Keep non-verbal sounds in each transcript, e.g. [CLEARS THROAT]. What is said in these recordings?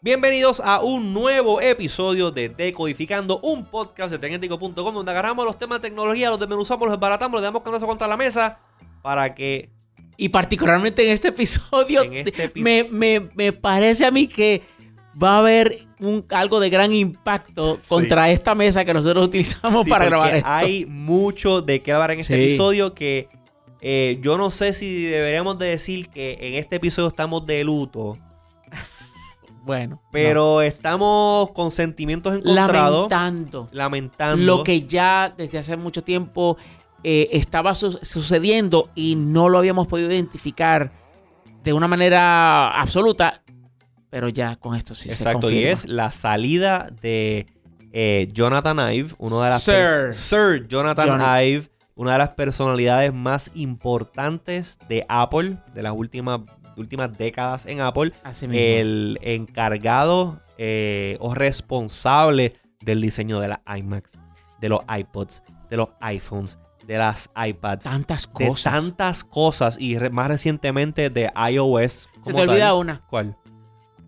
Bienvenidos a un nuevo episodio de Decodificando, un podcast de Tecnético.com donde agarramos los temas de tecnología, los desmenuzamos, los desbaratamos, los damos cantazo contra la mesa para que... Y particularmente en este episodio, En este epi- me, me- me parece a mí que va a haber un, algo de gran impacto contra esta mesa que nosotros utilizamos Sí, para grabar esto. Hay mucho de qué hablar en este Sí. episodio que eh, yo no sé si deberíamos de decir que en este episodio estamos de luto, Bueno, pero estamos con sentimientos encontrados, lamentando lamentando. lo que ya desde hace mucho tiempo eh, estaba su- sucediendo y no lo habíamos podido identificar de una manera absoluta, pero ya con esto sí se Exacto, y confirma. es la salida de eh, Jonathan Ive, uno de las Sir. Sir Jonathan. Ive, una de las personalidades más importantes de Apple, de las últimas, últimas décadas en Apple, Así mismo. el encargado eh, o responsable del diseño de las iMacs, de los iPods, de los iPhones, de las iPads, tantas de cosas. tantas cosas y re- más recientemente de iOS. Se te olvida tal. una ¿Cuál?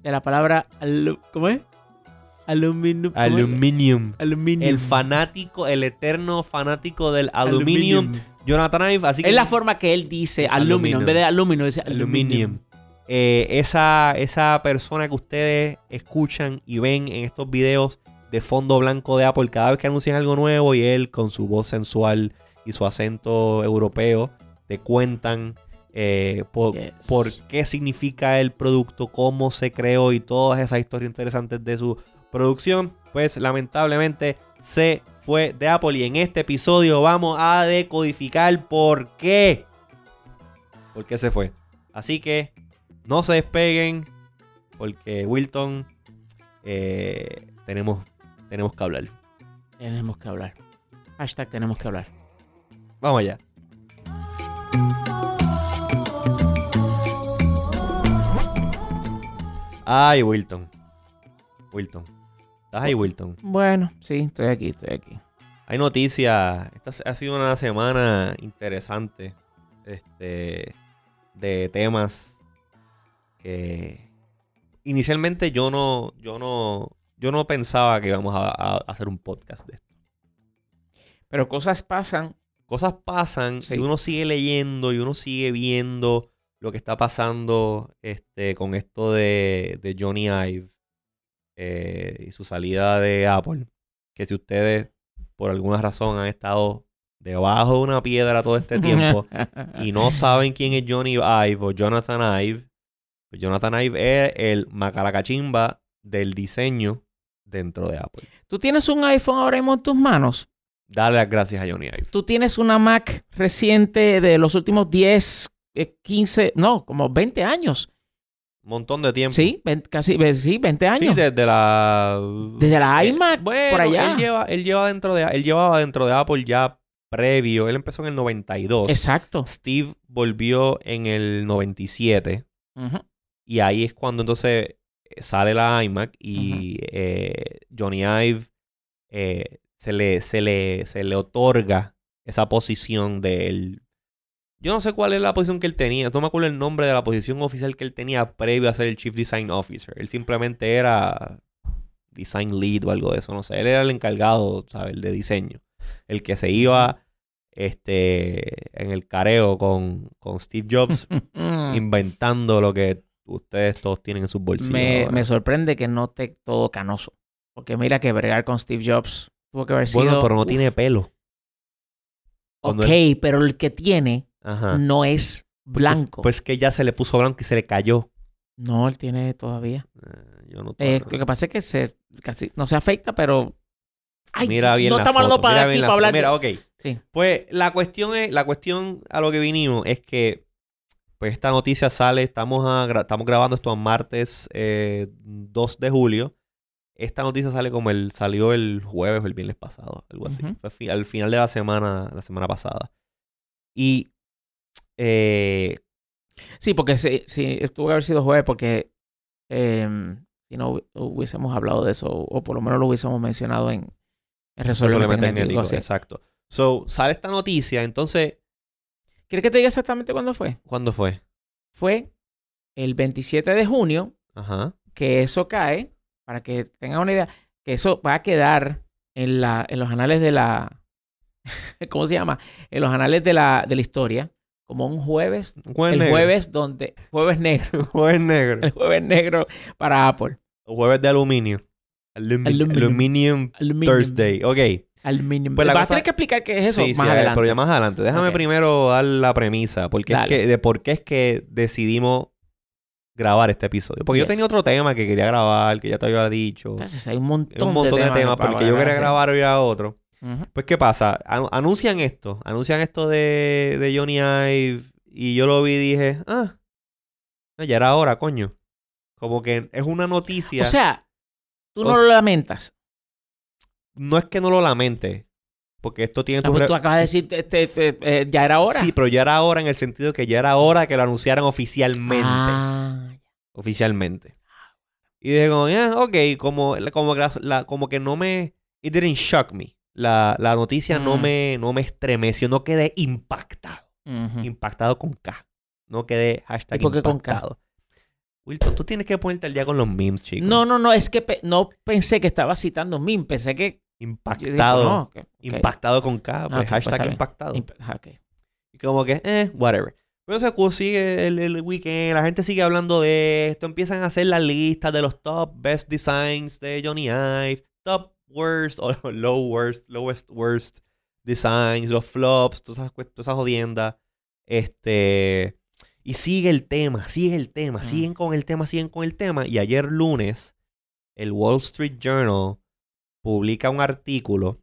De la palabra alu- ¿cómo es? Aluminio. ¿cómo es? Aluminium. Aluminium. El fanático, el eterno fanático del aluminium, Jonathan Ive. Así que Es la forma que él dice aluminio. En vez de aluminio, dice aluminium. aluminium. Eh, esa, esa persona que ustedes escuchan y ven en estos videos de fondo blanco de Apple cada vez que anuncian algo nuevo y él con su voz sensual y su acento europeo te cuentan eh, por, Yes. por qué significa el producto, cómo se creó y todas esas historias interesantes de su producción, pues lamentablemente se fue de Apple y en este episodio vamos a decodificar por qué. ¿Por qué se fue? Así que no se despeguen porque Wilton eh, tenemos, tenemos que hablar. Tenemos que hablar. Hashtag tenemos que hablar. Vamos allá. Ay, Wilton. Wilton. ¿Estás ahí, Wilton? Bueno, sí, estoy aquí, estoy aquí. Hay noticias. Esta ha sido una semana interesante. Este. De temas. Que. Inicialmente yo no. Yo no. Yo no pensaba que íbamos a, a hacer un podcast de esto. Pero cosas pasan. Cosas pasan Sí. y uno sigue leyendo y uno sigue viendo lo que está pasando este, con esto de, de Johnny Ive eh, y su salida de Apple. Que si ustedes por alguna razón han estado debajo de una piedra todo este tiempo [LAUGHS] y no saben quién es Johnny Ive o Jonathan Ive, pues Jonathan Ive es el macalacachimba del diseño dentro de Apple. Tú tienes un iPhone ahora mismo en tus manos. Dale las gracias a Johnny Ive. Tú tienes una Mac reciente de los últimos 10, eh, 15, no, como 20 años. Un montón de tiempo. Sí, ven- casi, ve- sí, 20 años. Sí, desde la. Desde la Eh, iMac, bueno, por allá. Él lleva, él lleva dentro de, él llevaba dentro de Apple ya previo. Él empezó en el 92. Exacto. Steve volvió en el 97. Ujú. Y ahí es cuando entonces eh, sale la iMac y eh, Johnny Ive eh, se, le, se, le, se le otorga esa posición del... Yo no sé cuál es la posición que él tenía. No me acuerdo el nombre de la posición oficial que él tenía previo a ser el Chief Design Officer. Él simplemente era Design Lead o algo de eso. No sé. Él era el encargado, ¿sabes? El de diseño. El que se iba este, en el careo con, con Steve Jobs [LAUGHS] Mm. inventando lo que ustedes todos tienen en sus bolsillos. me, sorprende que no esté todo canoso. Porque mira que bregar con Steve Jobs tuvo que haber sido... bueno, pero no uf. tiene pelo. Cuando Ok, él- pero el que tiene Ajá. no es blanco. Pues, pues que ya se le puso blanco y se le cayó. no, él tiene todavía. Eh, yo no Eh, lo que pasa es que se, casi, no se afecta, pero... Ay, Mira bien no estamos hablando para mira aquí para hablar. Mira, ok. Sí. Pues la cuestión es, la cuestión a lo que vinimos es que pues esta noticia sale, estamos, a gra- estamos grabando esto a martes eh, 2 de julio. Esta noticia sale como el, salió el jueves o el viernes pasado, algo así. Fue fi- al final de la semana, la semana pasada. Y eh, Sí, porque sí, sí, tuvo que haber sido jueves porque eh, si no hubi- hubiésemos hablado de eso, o por lo menos lo hubiésemos mencionado en, El resolver sí. Exacto. So, sale esta noticia, entonces, ¿Quieres que te diga exactamente cuándo fue? ¿cuándo fue? Fue el 27 de junio Ajá. que eso cae, para que tengan una idea, que eso va a quedar en, la, en los anales de la... [LAUGHS] ¿Cómo se llama? En los anales de la, de la historia, como un jueves, Jueves el negro. jueves donde... Jueves negro, [LAUGHS] Jueves negro. el jueves negro para Apple. Jueves de aluminio. Alumi- Aluminum. Aluminium Aluminium. Thursday. Ok. Aluminium. Pues la Vas cosa- a tener que explicar qué es eso sí, más sí, adelante. pero ya más adelante. Déjame primero dar la premisa porque es que, de por qué es que decidimos grabar este episodio. Porque yo tenía otro tema que quería grabar, que ya te había dicho. Entonces hay un montón, un montón de temas, porque yo quería grabar hoy a otro. Pues, ¿qué pasa? Anu- anuncian esto. Anuncian esto de, de Johnny Ive. Y yo lo vi y dije, ah, ah, ya era hora, coño. Como que es una noticia. O sea, tú O no lo lamentas. no es que no lo lamente. Porque esto tiene O sea, pues tú acabas de decir, este, este, eh, ya era hora. Sí, pero ya era hora en el sentido que ya era hora que lo anunciaran oficialmente. Ah, Oficialmente. Y dije como, "Ah, ok, como, como, que la- la- como que no me... It didn't shock me. La, la noticia no, Mm. me, no me estremeció, no quedé impactado. ujú. Impactado con K. No quedé hashtag ¿Y por qué con K? impactado. Wilton, tú tienes que ponerte al día con los memes, chicos. No, no, no, es que pe- no pensé que estaba citando un meme, pensé que... dije, Impactado. pues, no, ok, ok. Impactado con K. Pues Ah, ok, pues hashtag bien. impactado. Imp- ah. Y como que, eh, whatever. Pero se cu- sigue el, el weekend, la gente sigue hablando de esto, empiezan a hacer las listas de los top best designs de Johnny Ive, top worst o [LAUGHS] low worst, lowest worst designs, los flops, todas esas, todas esas jodiendas. Este. Y sigue el tema, sigue el tema, Mm. siguen con el tema, siguen con el tema. Y ayer lunes, el Wall Street Journal publica un artículo,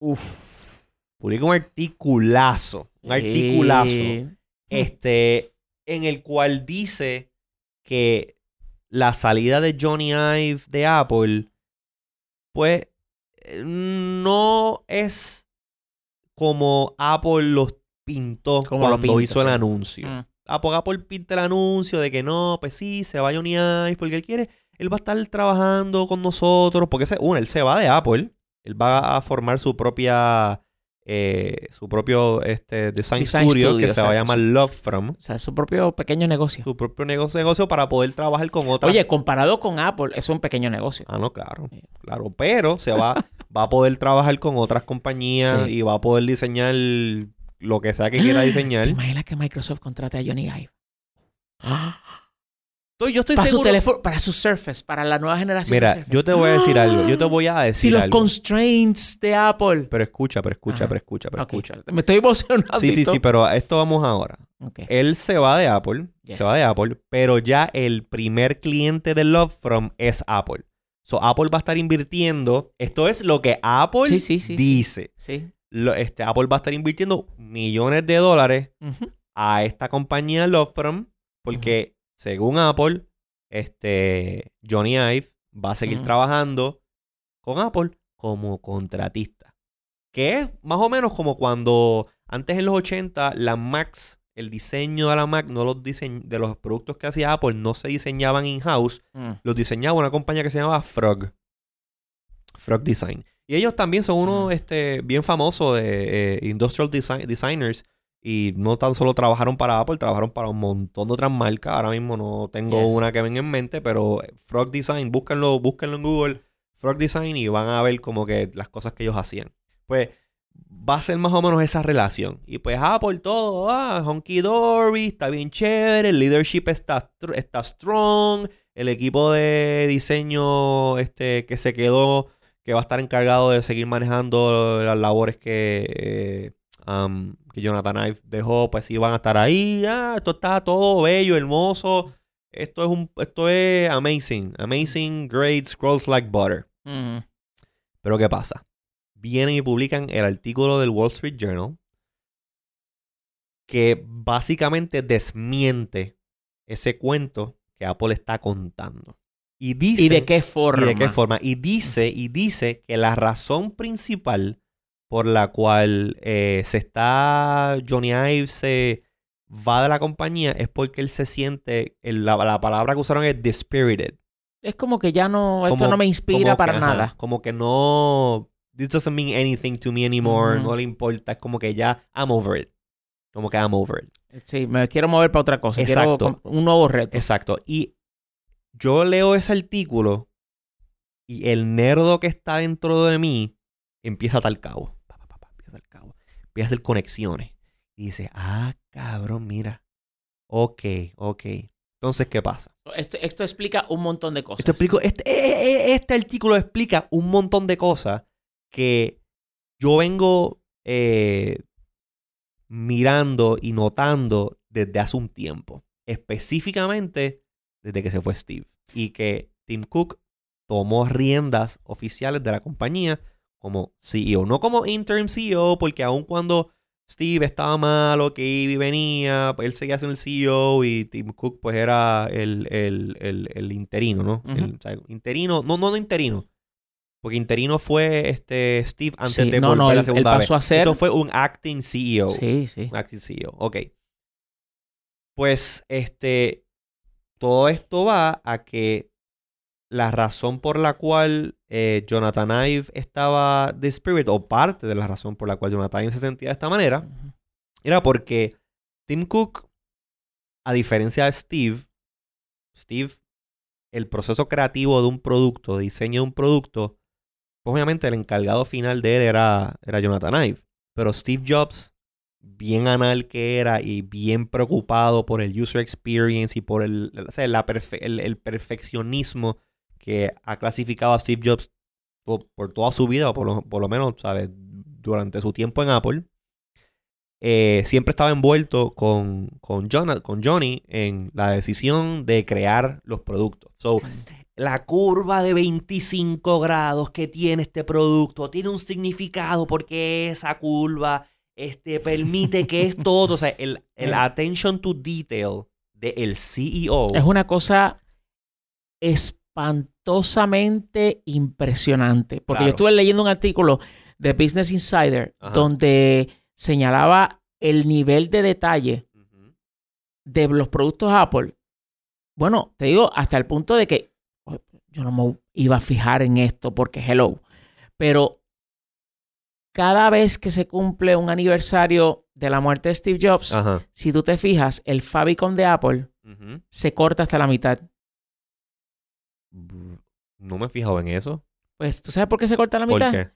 Uf. publica un articulazo, un articulazo Eh, este, en el cual dice que la salida de Johnny Ive de Apple, pues, eh, no es como Apple los pintó Como cuando hizo el sí. anuncio. mm. Apple, Apple pinta el anuncio de que no, pues sí, se va Johnny Ive porque él quiere, él va a estar trabajando con nosotros, porque ese, uno, él se va de Apple, él va a formar su propia, eh, su propio este, design, Design studio, studio, que se va a llamar Love From, O sea, su propio pequeño negocio. su propio negocio, negocio para poder trabajar con otras. Oye, comparado con Apple, es un pequeño negocio. Ah, no, claro, Sí. claro, pero se va, [LAUGHS] va a poder trabajar con otras compañías Sí. y va a poder diseñar lo que sea que quiera [GASPS] diseñar. ¿Te imaginas que Microsoft contrate a Johnny Ive? [GASPS] [LAUGHS] Estoy- yo estoy Para su seguro. teléfono, para su Surface, para la nueva generación de Mira, yo te voy a decir algo, yo te voy a decir Si los algo. constraints de Apple. Pero escucha, pero escucha, Ajá. pero escucha, pero escucha. Me estoy emocionando. Sí, sí, sí, pero a esto vamos ahora. Él se va de Apple, Yes. se va de Apple, pero ya el primer cliente de Love From es Apple. So, Apple va a estar invirtiendo, esto es lo que Apple Sí, sí, sí, sí. dice. Sí. Lo- este, Apple va a estar invirtiendo millones de dólares a esta compañía Love From, porque según Apple, este, Johnny Ive va a seguir trabajando con Apple como contratista. Que es más o menos como cuando antes en los 80 la Macs, el diseño de la Mac, no los diseñ- de los productos que hacía Apple, no se diseñaban in-house, Mm. los diseñaba una compañía que se llamaba Frog. Frog Design. Y ellos también son unos Mm. este, bien famosos de eh, industrial design- designers. Y no tan solo trabajaron para Apple, trabajaron para un montón de otras marcas. Ahora mismo no tengo Yes. una que venga en mente, pero Frog Design, búsquenlo, búsquenlo en Google, Frog Design, y van a ver como que las cosas que ellos hacían. Pues va a ser más o menos esa relación. Y pues Apple todo, ah, honky dory, está bien chévere, el leadership está, está strong, el equipo de diseño este, que se quedó, que va a estar encargado de seguir manejando las labores que, eh, um, que Jonathan Ive dejó, pues sí van a estar ahí. Ah, esto está todo bello, hermoso. Esto es un, esto es amazing, amazing, great, scrolls like butter. Mm. Pero ¿qué pasa? Vienen y publican el artículo del Wall Street Journal que básicamente desmiente ese cuento que Apple está contando. Y dice ¿Y de qué forma? ¿Y de qué forma? Y dice, y dice que la razón principal por la cual eh, se está. Johnny Ive se va de la compañía es porque él se siente. el- la, la palabra que usaron es dispirited. Es como que ya no, esto no me inspira para que, ajá, nada. como que no. this doesn't mean anything to me anymore, no le importa, es como que ya, I'm over it. Como que I'm over it. Sí, me quiero mover para otra cosa. Exacto. Quiero un nuevo reto. Exacto. Y yo leo ese artículo y el nerdo que está dentro de mí empieza a tal cabo. Pa, pa, pa, pa, empieza a tal cabo. Empieza a hacer conexiones. Y dice, ah, cabrón, mira. Ok, ok. Entonces, ¿qué pasa? Esto, esto explica un montón de cosas. Esto explico, este, eh, eh, este artículo explica un montón de cosas que yo vengo eh, mirando y notando desde hace un tiempo. Específicamente desde que se fue Steve. Y que Tim Cook tomó riendas oficiales de la compañía como CEO. No como interim CEO, porque aun cuando Steve estaba malo, que iba y venía, pues él seguía siendo el CEO y Tim Cook pues era el, el, el, el interino, ¿no? O sea, interino, no, no, no interino. Porque interino fue este Steve antes Sí, de no, volver no, la él, él segunda pasó vez. a ser. Esto fue un acting CEO. Sí, sí. Un acting CEO. Ok. Pues este. Todo esto va a que la razón por la cual eh, Jonathan Ive estaba de Spirit, o parte de la razón por la cual Jonathan Ive se sentía de esta manera, era porque Tim Cook, a diferencia de Steve, Steve, el proceso creativo de un producto, de diseño de un producto, pues obviamente el encargado final de él era, era Jonathan Ive. Pero Steve Jobs, bien anal que era y bien preocupado por el user experience y por el, o sea, la perfe- el, el perfeccionismo que ha clasificado a Steve Jobs por toda su vida, o por lo, por lo menos, ¿sabes? Durante su tiempo en Apple eh, siempre estaba envuelto con, con, Jonah- con Johnny en la decisión de crear los productos. So, la curva de 25 grados que tiene este producto tiene un significado porque esa curva este, permite que es todo. O sea, el, el attention to detail del CEO. Es una cosa impresionante. Porque Claro. yo estuve leyendo un artículo de Business Insider Ajá. donde señalaba el nivel de detalle de los productos Apple. Bueno, te digo, hasta el punto de que yo no me iba a fijar en esto porque hello. Pero cada vez que se cumple un aniversario de la muerte de Steve Jobs, Ajá. si tú te fijas, el Fabicon de Apple se corta hasta la mitad. No me he fijado en eso. Pues, ¿tú sabes por qué se corta la ¿Por mitad? qué?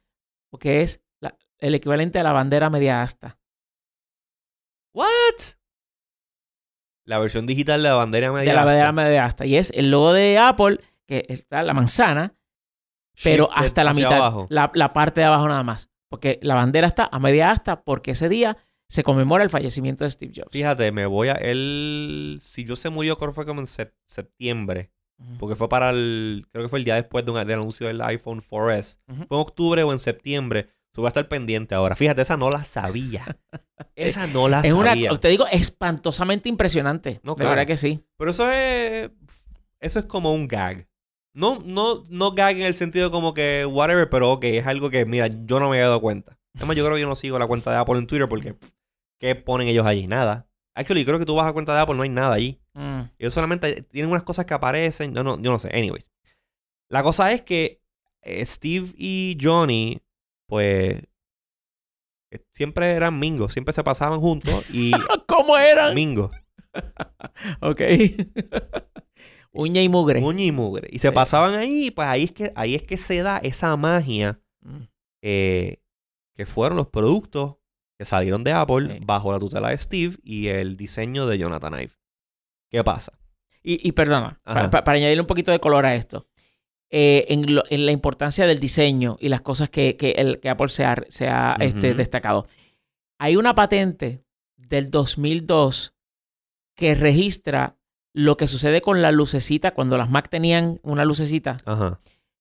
Porque es la- el equivalente a la bandera media asta. ¿What? La versión digital de la bandera media. de la bandera asta. media asta. Y es el logo de Apple, que está la manzana, pero Shifted hasta la mitad. abajo. La, la parte de abajo nada más. Porque la bandera está a media asta porque ese día se conmemora el fallecimiento de Steve Jobs. Fíjate, me voy a. Él. Si yo se murió, creo que fue como en sep- Porque fue para el. Creo que fue el día después de un, del anuncio del iPhone 4S. Ujú. Fue en octubre o en septiembre. So, voy a estar pendiente ahora. Fíjate, esa no la sabía. [LAUGHS] Esa no la Es una, sabía. te digo, espantosamente impresionante. No, de claro. verdad que sí. Pero eso es. Eso es como un gag. No, no, no gag en el sentido como que whatever, pero ok, es algo que, mira, yo no me había dado cuenta. Además, yo creo que yo no sigo la cuenta de Apple en Twitter porque, ¿qué ponen ellos allí? Nada. Actually, creo que tú vas a la cuenta de Apple, no hay nada allí. Mm. Ellos solamente tienen unas cosas que aparecen. No, no, yo no sé. Anyways. La cosa es que eh, Steve y Johnny, pues, eh, siempre eran mingos. Siempre se pasaban juntos y [LAUGHS] ¿Cómo eran? mingos. [LAUGHS] Ok. [LAUGHS] Uña y mugre. Uña y mugre. Y se pasaban ahí, pues ahí es que, ahí es que se da esa magia Mm. eh, que fueron los productos que salieron de Apple Sí. bajo la tutela de Steve y el diseño de Jonathan Ive. ¿Qué pasa? Y, y perdona, para, añadirle un poquito de color a esto. Eh, en, lo- en la importancia del diseño y las cosas que, que, el, que Apple se ha, se ha, este, destacado. Hay una patente del 2002 que registra lo que sucede con la lucecita cuando las Mac tenían una lucecita. Ajá.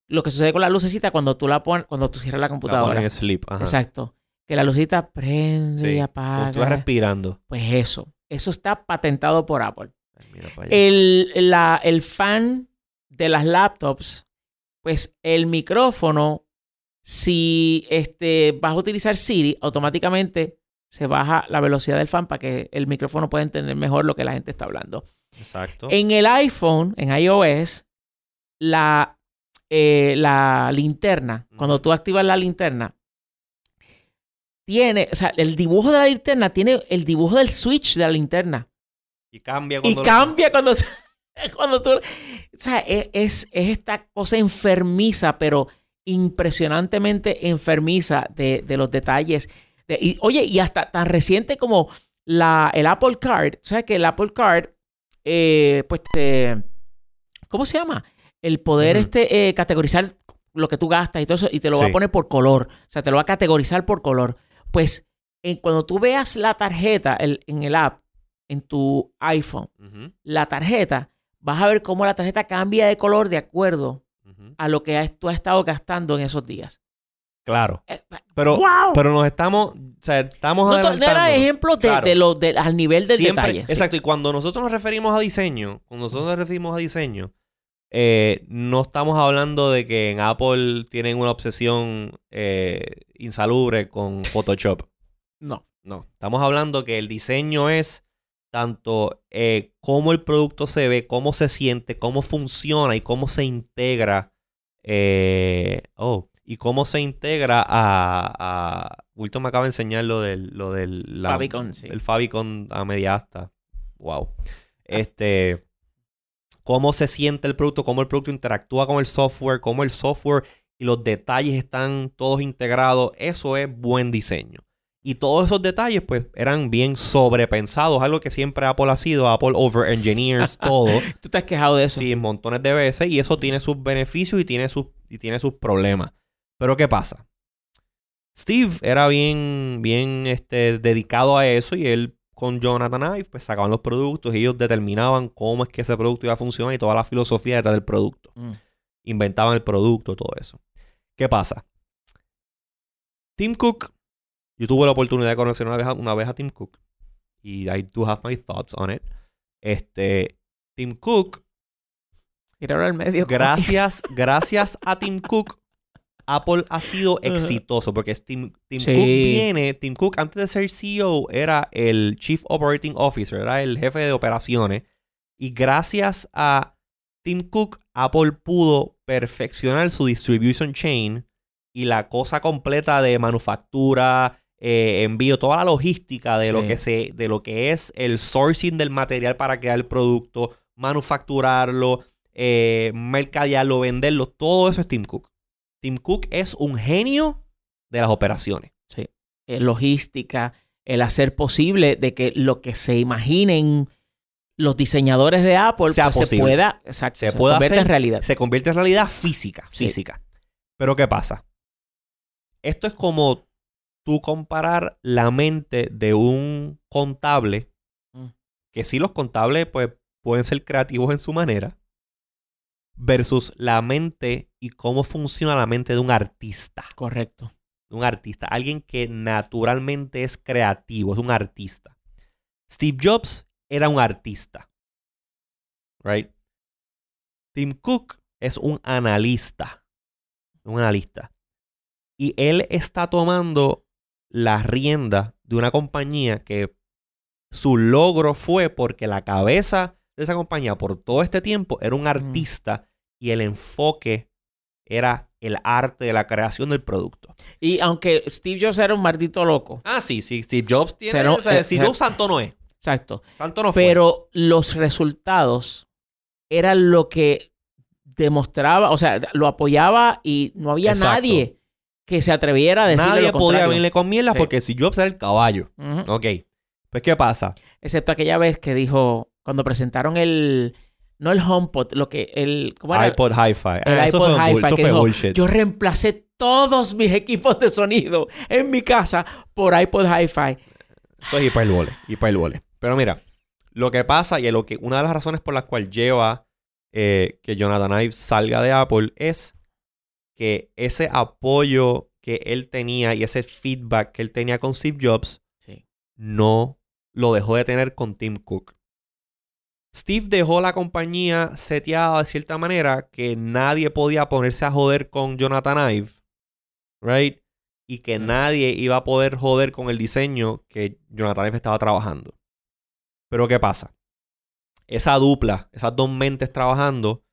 Lo que sucede con la lucecita cuando tú la pones, cuando tú cierras la computadora. ponen en sleep. Ajá. Exacto. Que la lucecita prende Sí. y apaga. tú vas respirando. Pues eso. Eso está patentado por Apple. Ay, mira para allá. El, la- el fan de las laptops, pues el micrófono, si este, vas a utilizar Siri, automáticamente se baja la velocidad del fan para que el micrófono pueda entender mejor lo que la gente está hablando. Exacto. En el iPhone, en iOS, la, eh, la linterna, cuando tú activas la linterna, tiene, o sea, el dibujo de la linterna tiene el dibujo del switch de la linterna. Y cambia Y cuando... lo- cambia cuando, [LAUGHS] cuando tú... O sea, es, es, es esta cosa enfermiza, pero impresionantemente enfermiza de, de los detalles. De- y, oye, y hasta tan reciente como la, el Apple Card. O sea, que el Apple Card, eh, pues te... ¿Cómo se llama? El poder este, eh, categorizar lo que tú gastas y todo eso, y te lo va a poner por color. O sea, te lo va a categorizar por color. Pues en- cuando tú veas la tarjeta el- en el app, en tu iPhone, la tarjeta, vas a ver cómo la tarjeta cambia de color de acuerdo a lo que has- tú has estado gastando en esos días. Claro. Eh, Pero, ¡Wow! pero nos estamos... O sea, estamos no, no era ejemplo de, Claro. de lo, de- al nivel del Siempre, detalle. sí. Exacto, y cuando nosotros nos referimos a diseño, cuando nosotros nos referimos a diseño, eh, no estamos hablando de que en Apple tienen una obsesión eh, insalubre con Photoshop. No. No, estamos hablando que el diseño es tanto eh, cómo el producto se ve, cómo se siente, cómo funciona y cómo se integra. eh, oh, y cómo se integra a. a Wilton me acaba de enseñar lo del. Lo del la- Favicon, sí. El Favicon a media asta. Wow. Este. Cómo se siente el producto, cómo el producto interactúa con el software, cómo el software y los detalles están todos integrados. Eso es buen diseño. Y todos esos detalles, pues, eran bien sobrepensados. Algo que siempre Apple ha sido. Apple over-engineers [LAUGHS] todo. Tú te has quejado de eso. Sí, montones de veces. Y eso tiene sus beneficios y tiene sus, y tiene sus problemas. Pero ¿qué pasa? Steve era bien, bien este, dedicado a eso y él con Jonathan Ive pues sacaban los productos y ellos determinaban cómo es que ese producto iba a funcionar y toda la filosofía detrás del producto. Mm. Inventaban el producto, todo eso. ¿Qué pasa? Tim Cook, yo tuve la oportunidad de conocer una vez a, una vez a Tim Cook y I do have my thoughts on it. Este, Tim Cook al medio. gracias, gracias a Tim [LAUGHS] Cook, Apple ha sido exitoso porque Tim, Tim Sí. Cook viene, Tim Cook antes de ser CEO era el Chief Operating Officer, era el jefe de operaciones y gracias a Tim Cook, Apple pudo perfeccionar su distribution chain y la cosa completa de manufactura, eh, envío, toda la logística de lo Sí. que se, de lo que es el sourcing del material para crear el producto, manufacturarlo, eh, mercadearlo, venderlo, todo eso es Tim Cook. Tim Cook es un genio de las operaciones. eh, logística, el hacer posible de que lo que se imaginen los diseñadores de Apple Sea pues, se pueda, exacto, Se se, pueda hacer- en realidad. Se convierte en realidad física, Sí. física. Pero ¿qué pasa? Esto es como tú comparar la mente de un contable, Mm. que sí los contables pues pueden ser creativos en su manera, versus la mente y cómo funciona la mente de un artista. Correcto. de un artista, alguien que naturalmente es creativo, es un artista. Steve Jobs era un artista. Right? Tim Cook es un analista. Un analista. Y él está tomando la rienda de una compañía que su logro fue porque la cabeza de esa compañía por todo este tiempo era un artista y el enfoque era el arte de la creación del producto. Y aunque Steve Jobs era un maldito loco, Ah, sí, sí, Steve Jobs tiene. Pero, o sea, eh, Steve eh, Jobs santo no es. exacto, Santo no fue. pero los resultados eran lo que demostraba, o sea, lo apoyaba y no había Exacto. nadie que se atreviera a decirle Nadie lo podía contrario. venirle con mierda Sí. porque Steve Jobs era el caballo. Ujú. Ok. Pues, ¿qué pasa? Excepto aquella vez que dijo, cuando presentaron el, no el HomePod, lo que, el, ¿cómo era? iPod Hi-Fi. el Ah, eso iPod Hi-Fi que dijo, bullshit. yo reemplacé todos mis equipos de sonido en mi casa por iPod Hi-Fi. Eso es hiperbole, hiperbole. Pero mira, lo que pasa y lo que, una de las razones por las cuales lleva eh, que Jonathan Ive salga de Apple es que ese apoyo que él tenía y ese feedback que él tenía con Steve Jobs Sí. no lo dejó de tener con Tim Cook. Steve dejó la compañía seteada de cierta manera que nadie podía ponerse a joder con Jonathan Ive, right? Y que nadie iba a poder joder con el diseño que Jonathan Ive estaba trabajando. Pero ¿qué pasa? Esa dupla, esas dos mentes trabajando,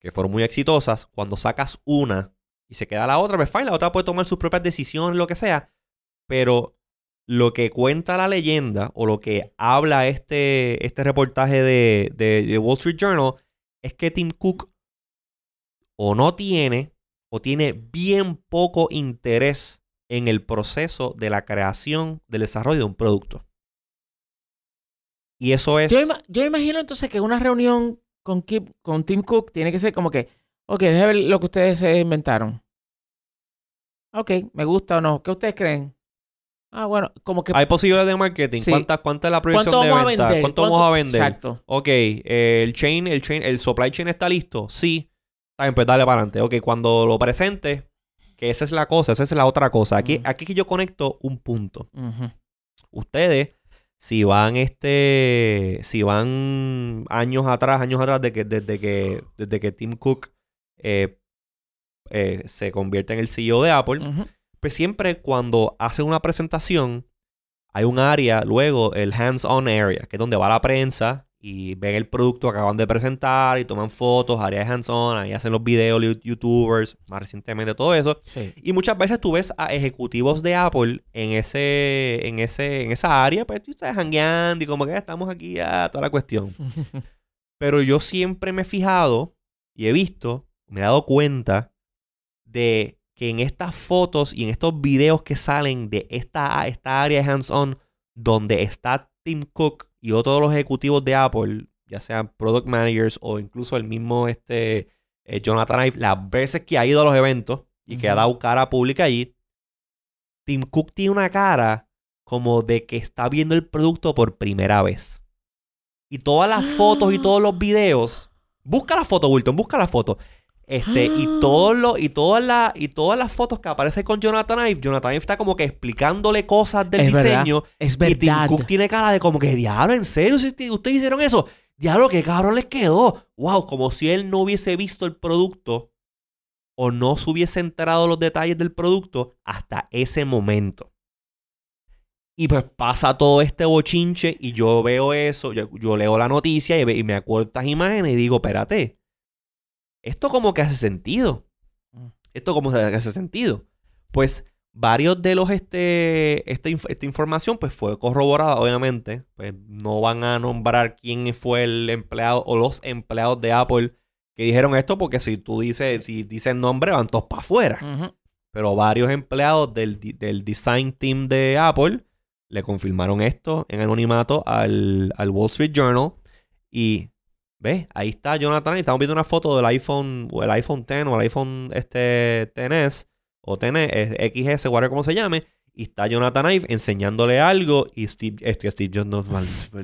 que fueron muy exitosas, cuando sacas una y se queda la otra, pues fine, la otra puede tomar sus propias decisiones, lo que sea. Pero lo que cuenta la leyenda o lo que habla este, este reportaje de, de, Wall Street Journal es que Tim Cook o no tiene o tiene bien poco interés en el proceso de la creación, del desarrollo de un producto. Y eso es... Yo, ima- imagino entonces que una reunión con, con Tim Cook tiene que ser como que, ok, déjame ver lo que ustedes se inventaron. Ok, me gusta o no. ¿Qué ustedes creen? Ah, bueno, como que... Hay posibilidades de marketing. Sí. ¿Cuánta, ¿Cuánta es la proyección ¿Cuánto de venta? ¿Cuánto vamos a vender? Exacto. Ok, eh, el chain, el chain, el supply chain está listo. Sí. Está pues dale para adelante. Ok, cuando lo presente, que esa es la cosa, esa es la otra cosa. Aquí, aquí que yo conecto un punto. Ustedes, si van este, si van años atrás, años atrás de que, desde que, desde que Tim Cook eh, eh, se convierte en el CEO de Apple, Ujú. pues siempre cuando hacen una presentación, hay un área, luego el hands-on area, que es donde va la prensa y ven el producto que acaban de presentar y toman fotos, área de hands-on, ahí hacen los videos, los youtubers, más recientemente todo eso. Sí. Y muchas veces tú ves a ejecutivos de Apple en ese, en ese, en esa área, pues tú estás jangueando y como que "Ah, estamos aquí a toda la cuestión. [LAUGHS] Pero yo siempre me he fijado y he visto, me he dado cuenta de que en estas fotos y en estos videos que salen de esta, esta área de hands-on, donde está Tim Cook y otros los ejecutivos de Apple, ya sean product managers o incluso el mismo este, eh, Jonathan Ive, las veces que ha ido a los eventos y que ha dado cara pública allí, Tim Cook tiene una cara como de que está viendo el producto por primera vez. Y todas las fotos y todos los videos. Busca la foto, Wilton, busca la foto. Este, y [GASPS] todos los, y todas las, y todas las fotos que aparecen con Jonathan Ive, Jonathan Ive está como que explicándole cosas del Es verdad. diseño. Es Y Tim verdad. Cook tiene cara de como que, diablo, ¿en serio? ¿Sí- sí- ¿Ustedes hicieron eso? Diablo, qué cabrón les quedó. Wow, como si él no hubiese visto el producto o no se hubiese enterado los detalles del producto hasta ese momento. Y pues pasa todo este bochinche y yo veo eso, yo, yo leo la noticia y, y me acuerdo estas imágenes y digo, espérate, esto como que hace sentido. Mm. Esto como que hace sentido. Pues varios de los, este, esta, inf- esta información pues fue corroborada, obviamente. Pues no van a nombrar quién fue el empleado o los empleados de Apple que dijeron esto porque si tú dices, si dices el nombre van todos para afuera pero varios empleados del, del design team de Apple le confirmaron esto en anonimato al, al Wall Street Journal. Y, ¿ves? Ahí está Jonathan. Y estamos viendo una foto del iPhone, o el iPhone X, o el iPhone este, XS, o XS, XS, whatever como se llame. Y está Jonathan Ive enseñándole algo. Y Steve, este, Steve Jobs, no,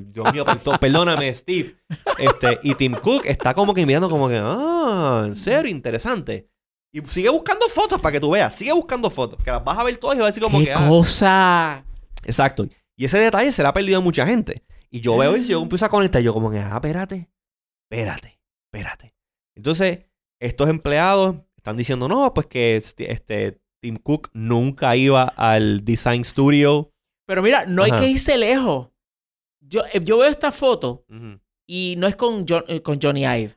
Dios mío, perdón- [LAUGHS] perdóname, Steve. Este, y Tim Cook está como que mirando como que, ah, en serio, interesante. Y sigue buscando fotos para que tú veas. Sigue buscando fotos. Que las vas a ver todas y vas a decir como ¡Qué que. ah. cosa! Exacto. Y ese detalle se le ha perdido a mucha gente. Y yo veo y yo empiezo a conectar. Yo como que, ah, espérate. Espérate. Espérate. Entonces, estos empleados están diciendo, no, pues que este, este Tim Cook nunca iba al Design Studio. Pero mira, no hay que irse lejos. Yo, eh, yo veo esta foto y no es con, eh, con Johnny Ive.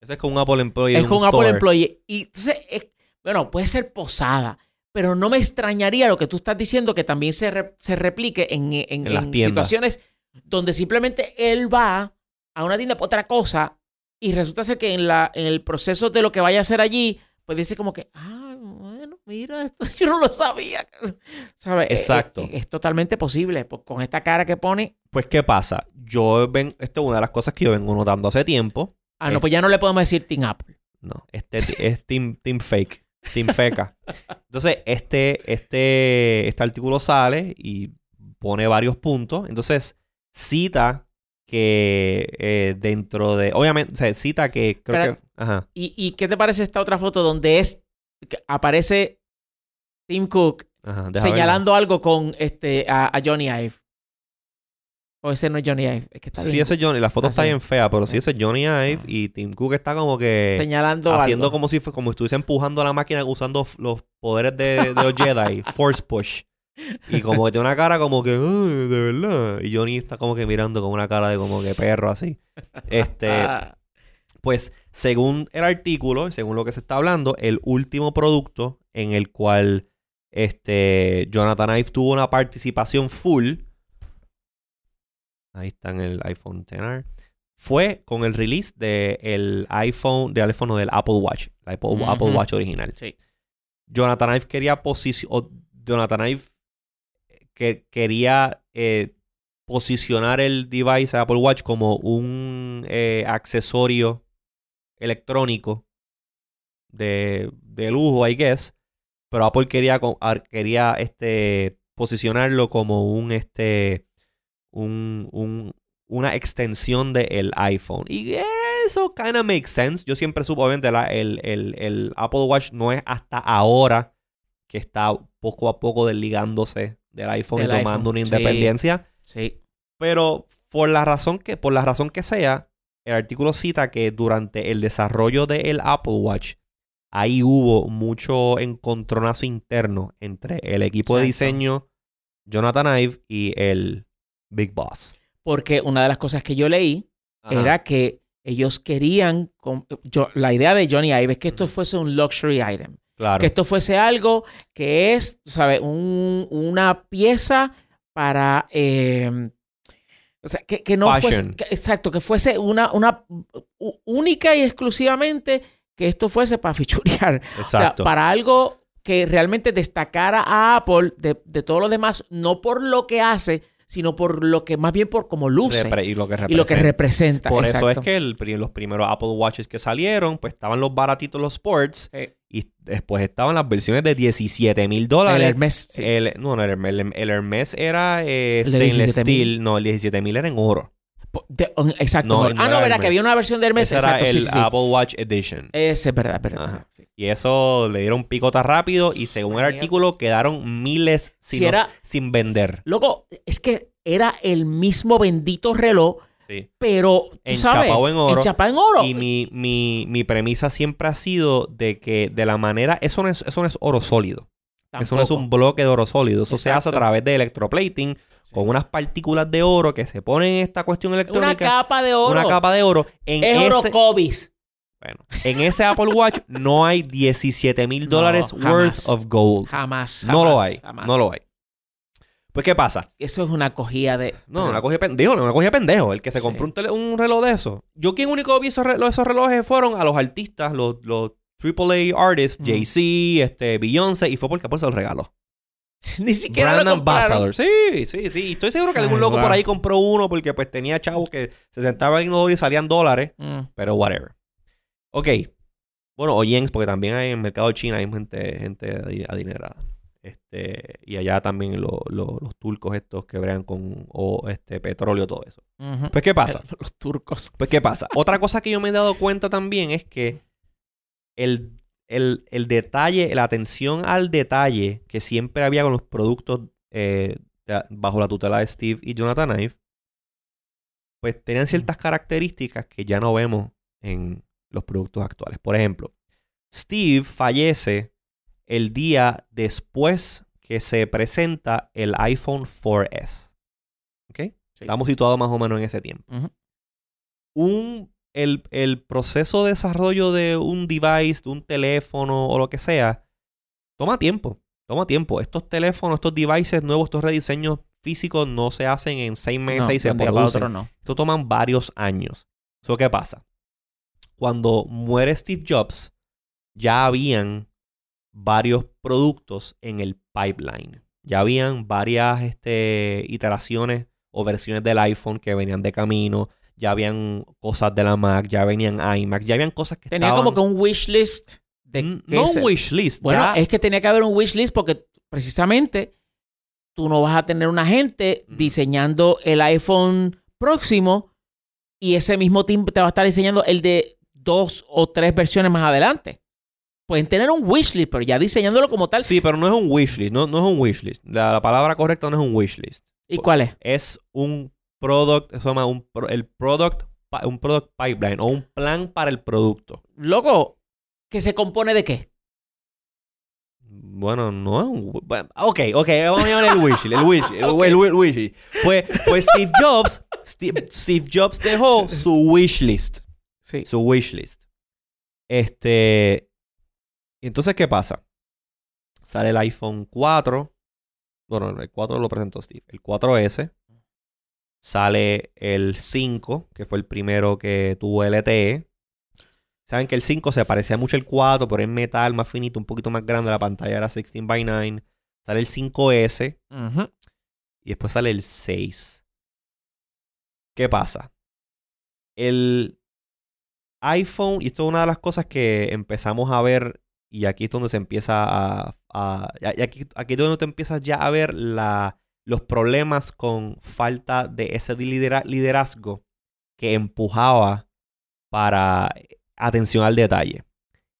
Ese es con un Apple Employee. es con un Apple. Employee. Y entonces, es- bueno, puede ser posada, pero no me extrañaría lo que tú estás diciendo que también se, re- se replique en, en- En las en situaciones donde simplemente él va a una tienda por otra cosa y resulta ser que en, la, en el proceso de lo que vaya a hacer allí, pues dice como que, ah, bueno, mira, esto [LAUGHS] yo no lo sabía. [LAUGHS] ¿Sabes? Es- Exacto. Es, es totalmente posible. pues, con esta cara que pone, Pues, ¿qué pasa? Yo ven, esto es una de las cosas que yo vengo notando hace tiempo. ah, no, Eh. pues ya no le podemos decir Team Apple. No, este es Team, team Fake. Team Feca. [LAUGHS] Entonces, este, este, este artículo sale y pone varios puntos. Entonces, cita que eh, dentro de. Obviamente, o sea, cita que creo que. Ajá. ¿Y, y qué te parece esta otra foto donde es que aparece Tim Cook ajá señalando algo con este a, a Johnny Ive? O ese no es Johnny Ive, es que está. Sí, bien ese Johnny. La foto Ah, está sí. bien fea, pero sí, Ah. ese es Johnny Ive y Tim Cook está como que. señalando haciendo algo. como si como estuviese empujando a la máquina usando los poderes de, de los Jedi, [LAUGHS] Force Push. Y como que tiene una cara como que, "Ay, de verdad. Y Johnny está como que mirando con una cara de como que perro así. Este, Pues según el artículo, según lo que se está hablando, el último producto en el cual este, Jonathan Ive tuvo una participación full, ahí está en el iPhone XR, fue con el release del iPhone, del iPhone del Apple Watch, el Apple, Ujú. Apple Watch original. Sí. Jonathan Ive quería posicionar, Jonathan Ive que quería eh, posicionar el device, Apple Watch, como un eh, accesorio electrónico de, de lujo, I guess. Pero Apple quería, quería este, posicionarlo como un, este, un, un- una extensión del iPhone. Y eso kind of makes sense. Yo siempre supo, obviamente, la- el, el- el Apple Watch no es hasta ahora que está poco a poco desligándose del iPhone Del y tomando iPhone, una independencia. Sí. Pero por la razón que, por la razón que sea, el artículo cita que durante el desarrollo del Apple Watch, ahí hubo mucho encontronazo interno entre el equipo de diseño, Jonathan Ive y el Big Boss. Porque una de las cosas que yo leí Ajá. era que ellos querían, com- yo- la idea de Johnny Ive es que esto fuese un luxury item, claro. que esto fuese algo que es, ¿sabes? Un- una pieza para, eh, o sea, que, que no fuese, Fashion. que- exacto, que fuese una, una u- única y exclusivamente que esto fuese para [LAUGHS] fichurear. O sea, Exacto. para algo que realmente destacara a Apple de, de todo lo demás, no por lo que hace, sino por lo que, más bien por cómo luce Repre- y lo que y lo que representa. Por eso es exacto. que el los primeros Apple Watches que salieron, pues estaban los baratitos, los Sports, Sí. Y después estaban las versiones de 17 mil El dólares. Hermes, sí. El, no, no, el, Hermes- el- el Hermes era eh, El stainless 17,000. steel. No, el 17.000 era en oro. De- exacto. No, no. no ah, era no, Hermes. que había una versión de Hermes. Ese era exacto, sí, el sí, sí. Apple Watch Edition. Ese es verdad, verdad. Ajá. verdad, sí. Y eso le dieron picota rápido y según el artículo quedaron miles Si sin, era- sin vender. Luego, es que era el mismo bendito reloj, Sí. pero tú sabes, Enchapado en oro. enchapado en oro. Y mi, mi, mi premisa siempre ha sido de que de la manera... Eso no es, eso no es oro sólido. Eso no es un bloque de oro sólido. Eso se hace a través de electroplating con unas partículas de oro que se ponen en esta cuestión Una electrónica. capa de oro. Una capa de oro. En es ese, oro Cobis. bueno, en ese Apple Watch no hay 17 mil [LAUGHS] dólares worth of gold. Jamás, no lo hay. jamás. No lo hay. Pues, ¿qué pasa? Eso es una cogida de... No, una cogida de pendejo, no, una cogida de pendejo. El que se Sí. compró un, tele- un reloj de eso. Yo, quien único vi esos, relo- esos relojes fueron a los artistas, los, los AAA artists, Mm. Jay-Z, este, Beyoncé, y fue porque Apple se los regaló. [LAUGHS] Ni siquiera Brand lo. Ambassador. Sí, sí, sí. Estoy seguro que algún loco wow. por ahí compró uno porque pues tenía chavos que se sentaban en y salían dólares. Mm. Pero whatever. Ok. Bueno, o yens, porque también hay en el mercado de China hay gente, gente adi- adinerada. Este, y allá también lo- lo- los turcos estos que bregan con o, este, petróleo, todo eso. Pues, ¿qué pasa? [LAUGHS] Los turcos. Pues, ¿qué pasa? Otra cosa que yo me he dado cuenta también es que el, el- el detalle, la atención al detalle que siempre había con los productos eh, de- bajo la tutela de Steve y Jonathan Ive, pues tenían ciertas características que ya no vemos en los productos actuales. Por ejemplo, Steve fallece el día después que se presenta el iPhone 4S. ¿Ok? Sí. Estamos situados más o menos en ese tiempo un, el, el proceso de desarrollo de un device, de un teléfono o lo que sea, toma tiempo. Toma tiempo. Estos teléfonos, estos devices nuevos, estos rediseños físicos no se hacen en seis meses No, y se producen. otro no. Esto toman varios años. ¿Eso qué pasa? Cuando muere Steve Jobs, ya habían varios productos en el pipeline. Ya habían varias este, iteraciones o versiones del iPhone que venían de camino. Ya habían cosas de la Mac, ya venían iMac, ya habían cosas que Tenía estaban... como que un wish list de Mm, no un wish list. Bueno, ya- es que tenía que haber un wish list porque precisamente tú no vas a tener una gente Ujú. diseñando el iPhone próximo y ese mismo team te va a estar diseñando el de dos o tres versiones más adelante. Pueden tener un wish list, pero ya diseñándolo como tal. Sí, pero no es un wish list. No, no es un wish list. La, la palabra correcta no es un wish list. ¿Y cuál es? es un product, se llama un el product, un product pipeline o un plan para el producto. Loco, ¿que se compone de qué? Bueno, no es un... ok, ok, vamos a llamar el wish, el wish, el, [LAUGHS] Ok. el wish. Pues, pues Steve Jobs, Steve, Steve Jobs dejó su wish list. Sí. su wishlist. Este. Entonces, ¿qué pasa? Sale el iPhone 4. Bueno, el 4 lo presentó Steve. El 4S. Sale el 5, que fue el primero que tuvo LTE. Saben que el 5 se parecía mucho al 4, pero es metal, más finito, un poquito más grande. La pantalla era 16 by 9. Sale el 5S. Ujú. Y después sale el 6. ¿Qué pasa? El iPhone, y esto es una de las cosas que empezamos a ver, y aquí es donde se empieza a... aquí, es donde te empiezas ya a ver los problemas con falta de ese lidera- liderazgo que empujaba para atención al detalle.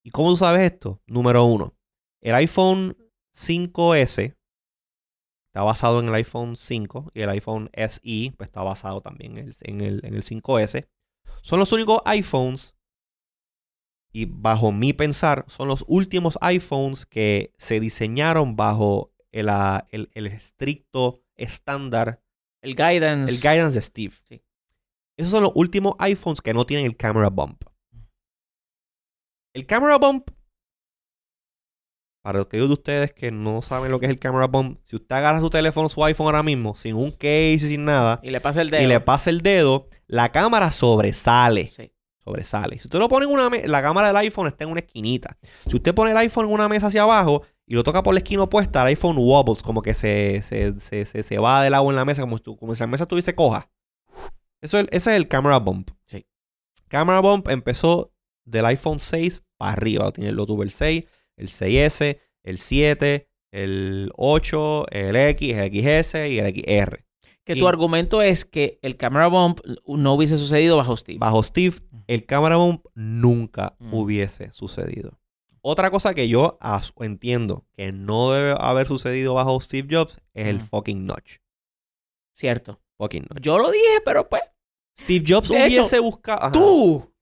¿Y cómo tú sabes esto? Número uno, el iPhone 5S está basado en el iPhone 5 y el iPhone SE pues, está basado también en el- en el 5S. Son los únicos iPhones y bajo mi pensar son los últimos iPhones que se diseñaron bajo el, ah, el- el estricto estándar, El guidance. el guidance de Steve. Sí. Esos son los últimos iPhones que no tienen el camera bump. El camera bump, para aquellos de ustedes que no saben lo que es el camera bump, si usted agarra su teléfono, su iPhone ahora mismo, sin un case y sin nada, Y le pasa el dedo. y le pasa el dedo, la cámara sobresale. Sí. Sobresale. Si usted lo pone en una mesa, la cámara del iPhone está en una esquinita. Si usted pone el iPhone en una mesa hacia abajo y lo toca por la esquina opuesta, el iPhone wobbles, como que se, se, se, se, se va de lado en la mesa, como, si tu- como si la mesa estuviese coja. Eso es, ese es el camera bump. Sí. Camera bump empezó del iPhone 6 para arriba. Lo, lo tuvo el 6, el 6S, el 7, el 8, el X, el XS y el XR. Que Y- tu argumento es que el camera bump no hubiese sucedido bajo Steve. Bajo Steve, el camera bump nunca Mm. hubiese sucedido. Otra cosa que yo entiendo que no debe haber sucedido bajo Steve Jobs es el Mm. fucking notch. Cierto. Fucking notch. Yo lo dije, pero pues. Steve Jobs De hecho, hubiese buscado. Ajá. Tú.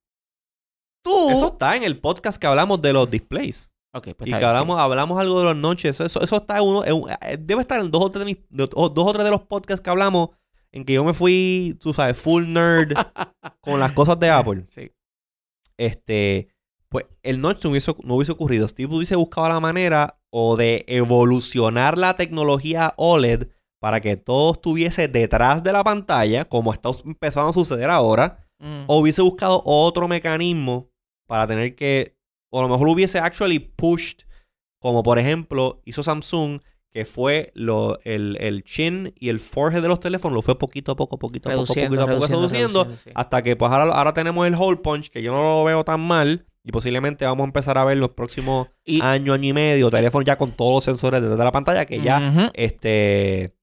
Tú. Eso está en el podcast que hablamos de los displays. Pues y está que bien, hablamos, hablamos algo de los noches. Eso, eso está en uno. en eh, debe estar en dos o, tres de mis- de- o- dos o tres de los podcasts que hablamos. En que yo me fui, tú sabes, full nerd [LAUGHS] con las cosas de Apple. Sí. este, pues el notch no hubiese, no hubiese ocurrido. Steve hubiese buscado la manera o de evolucionar la tecnología OLED para que todo estuviese detrás de la pantalla, como está empezando a suceder ahora, Mm. o hubiese buscado otro mecanismo para tener que, o a lo mejor hubiese actually pushed, como por ejemplo hizo Samsung, que fue lo, el, el chin y el forehead de los teléfonos, lo fue poquito a poco, poquito a poco, poquito a poco sí. hasta que pues ahora, ahora tenemos el hole punch, que yo no lo veo tan mal, y posiblemente vamos a empezar a ver los próximos Y- año, año y medio, teléfonos ya con todos los sensores detrás de la pantalla, que ya, Ujú. este,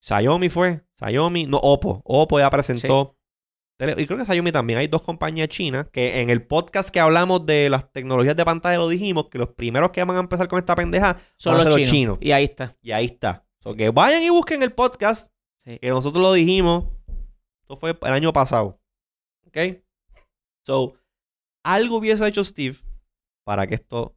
Xiaomi fue, Xiaomi, no, Oppo, Oppo ya presentó, y creo que Xiaomi también, hay dos compañías chinas, que en el podcast que hablamos de las tecnologías de pantalla lo dijimos, que los primeros que van a empezar con esta pendeja, Son los chinos. Y ahí está. y ahí está. So, que vayan y busquen el podcast Sí. que nosotros lo dijimos. Esto fue el año pasado. ¿Ok? So, algo hubiese hecho Steve para que esto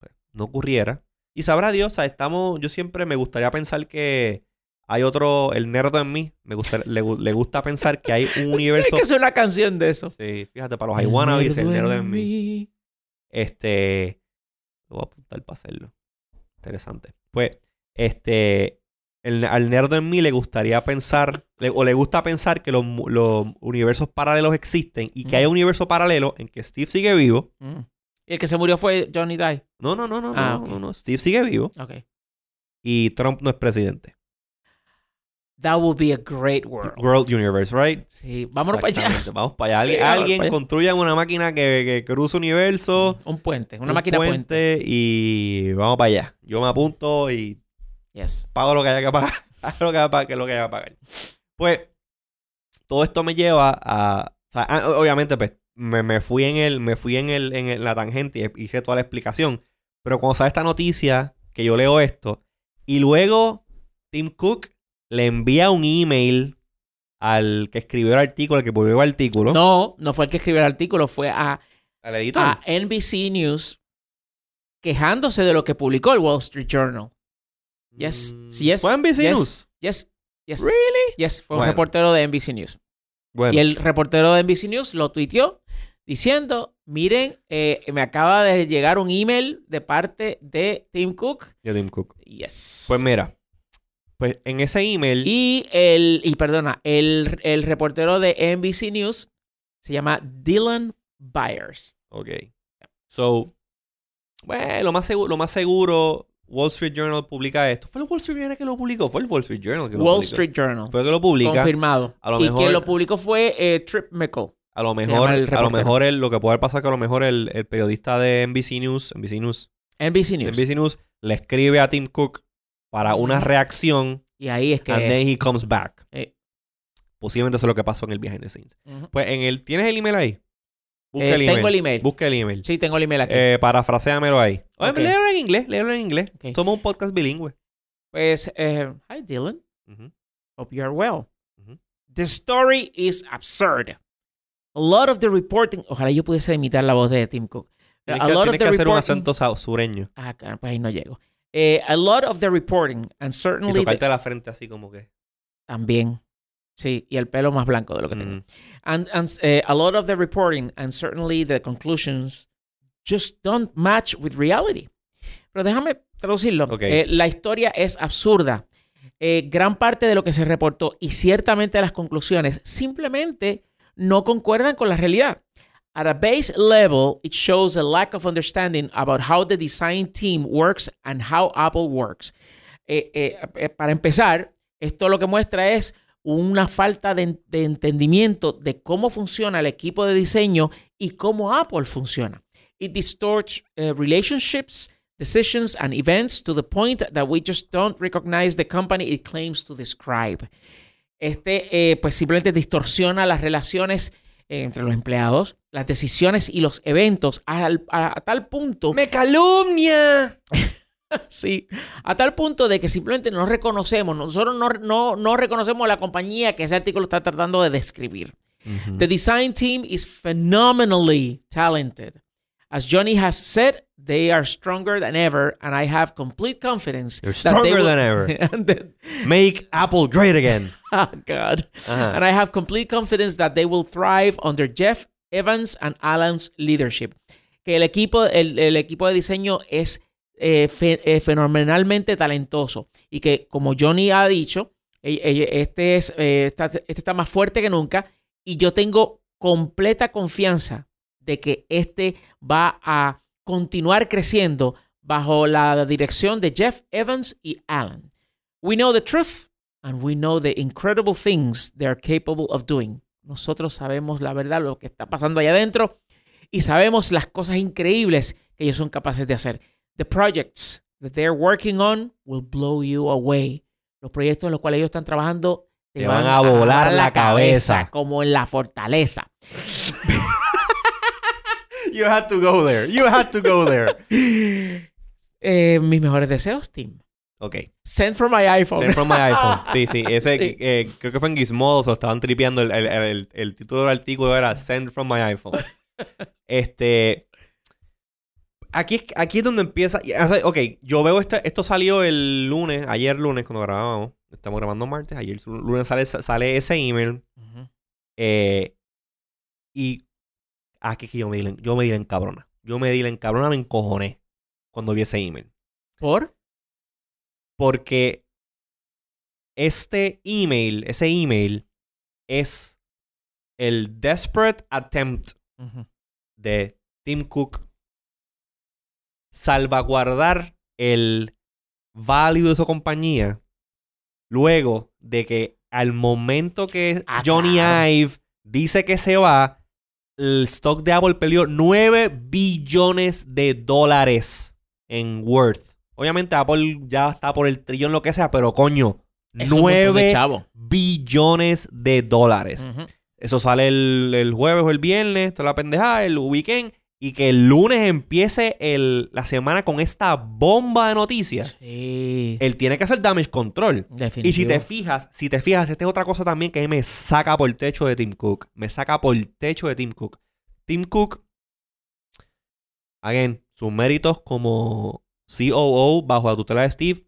pues, no ocurriera. Y sabrá Dios, o sea, estamos, yo siempre me gustaría pensar que hay otro, el nerd en mí, me gusta, le, gu- le gusta pensar que hay un [LAUGHS] universo. que hacer una canción de eso. Sí, fíjate, para los Iwanabis, el nerd en mí. Este. Lo voy a apuntar para hacerlo. Interesante. Pues, este. el- al nerd en mí le gustaría pensar, le- o le gusta pensar que los, universos paralelos existen y que hay un universo paralelo en que Steve sigue vivo. Mm. Y el que se murió fue Johnny Die. No, no, no, no, Ah, no, no, no. Steve sigue vivo Ok. y Trump no es presidente. That would be a great world. World Universe, right? Sí, vámonos para allá. Vamos para allá. Alguien, Sí, alguien construya una máquina que, que cruce universo. Un puente, una un máquina puente. y vamos para allá. Yo me apunto y Yes. pago lo que haya que pagar. [LAUGHS] Lo que haya que lo que haya que pagar. Pues, todo esto me lleva a. o sea, ah, obviamente, pues, me, me fui en el, me fui en el, en el- la tangente y hice toda la explicación. Pero cuando sale esta noticia, que yo leo esto, y luego Tim Cook le envía un email al que escribió el artículo, al que publicó el artículo, No, no fue el que escribió el artículo, fue a, al editor. a NBC News quejándose de lo que publicó el Wall Street Journal. yes, Mm, yes, ¿Fue NBC yes. News? Yes, yes, ¿Really? yes, fue un reportero de NBC News. Bueno, Y el reportero de NBC News lo tuiteó diciendo, miren, eh, me acaba de llegar un email de parte de Tim Cook. De Tim Cook. Yes. Pues mira, pues en ese email... Y el, y perdona, el, el reportero de NBC News se llama Dylan Byers. Ok. So, bueno, lo más seguro, lo más seguro, Wall Street Journal publica esto. ¿Fue el Wall Street Journal que lo publicó? Fue el Wall Street Journal que lo Wall publicó. Street Journal. Fue el que lo publica. Confirmado. A lo y mejor- quien lo publicó fue eh, Trip Mickle. A lo mejor, a lo mejor el- lo que puede pasar que a lo mejor el, el periodista de NBC News, NBC News, NBC News. NBC News le escribe a Tim Cook para una reacción Y ahí es que... and then he comes back. Eh. Posiblemente eso es lo que pasó en el behind the scenes. Pues en el ¿tienes el email ahí? Busca Eh, el email. tengo el email. Busca el email. Sí, tengo el email aquí. Eh, parafraseamelo ahí. Oye, Ok. léelo en inglés, léelo en inglés. Ok. Somos un podcast bilingüe. Pues, eh, hi Dylan. Ujú. Hope you are well. The story is absurd. A lot of the reporting. Ojalá yo pudiese imitar la voz de Tim Cook. Tienes a que, lot tienes of the que hacer un acento sureño. Ah, claro, pues ahí no llego. Eh, a lot of the reporting and Y certainly the- tocarte la frente así como que. también. Sí, y el pelo más blanco de lo que tengo. Ujú. And, and eh, a lot of the reporting and certainly the conclusions just don't match with reality. Pero déjame traducirlo. Ok. Eh, la historia es absurda. Eh, gran parte de lo que se reportó y ciertamente las conclusiones simplemente no concuerdan con la realidad. At a base level, it shows a lack of understanding about how the design team works and how Apple works. Eh, eh, eh, para empezar, esto lo que muestra es una falta de, entendimiento de cómo funciona el equipo de diseño y cómo Apple funciona. It distorts relationships, decisions, and events to the point that we just don't recognize the company it claims to describe. Este, pues simplemente distorsiona las relaciones entre los empleados, las decisiones y los eventos al- a, a tal punto ¡Me calumnia! [LAUGHS] Sí, a tal punto de que simplemente no reconocemos, nosotros no, no, no reconocemos la compañía que ese artículo está tratando de describir. The design team is phenomenally talented. As Johnny has said, they are stronger than ever, and I have complete confidence. They're that they stronger will- than ever. [LAUGHS] and that- Make Apple great again. [LAUGHS] oh, God. Ajá. And I have complete confidence that they will thrive under Jeff Evans and Alan's leadership. Que el equipo, el, el equipo de diseño es eh, eh, fenomenalmente talentoso y que, como Johnny ha dicho, eh, eh, este, es, eh, está, este está más fuerte que nunca y yo tengo completa confianza de que este va a continuar creciendo bajo la dirección de Jeff Evans y Alan. We know the truth and we know the incredible things they are capable of doing. Nosotros sabemos la verdad, lo que está pasando allá adentro y sabemos las cosas increíbles que ellos son capaces de hacer. The projects that they're working on will blow you away. Los proyectos en los cuales ellos están trabajando Te van a volar la cabeza. como en la fortaleza. [LAUGHS] You had to go there. You had to go there. [LAUGHS] Eh, mis mejores deseos, Tim. Ok. Send from my iPhone. Send from my iPhone. [LAUGHS] Sí, sí. Ese, Sí. eh, creo que fue en Gizmodo. Lo estaban tripeando. El, el- el- el título del artículo era Send from my iPhone. [LAUGHS] Este... Aquí es, aquí es donde empieza... o sea, Ok, yo veo este, esto salió el lunes, ayer lunes cuando grabábamos. Estamos grabando martes. Ayer lunes sale, sale ese email. Ujú. Eh, y aquí es que yo me di, yo me di la encabrona. Yo me di la encabrona, me encojoné cuando vi ese email. ¿Por? Porque este email, ese email es el desperate attempt de Tim Cook salvaguardar el value de su compañía luego de que al momento que Ah, Johnny. Ive dice que se va, el stock de Apple perdió 9 billones de dólares en worth. Obviamente Apple ya está por el trillón, lo que sea, pero coño, Es un montón de 9 chavo. billones de dólares. Ujú. Eso sale el, el jueves o el viernes, toda la pendejada, el weekend. Y que el lunes empiece el- la semana con esta bomba de noticias. Sí. Él tiene que hacer damage control. Definitivo. Y si te fijas, si te fijas, esta es otra cosa también que a mí me saca por el techo de Tim Cook. Me saca por el techo de Tim Cook. Tim Cook, again, sus méritos como COO bajo la tutela de Steve,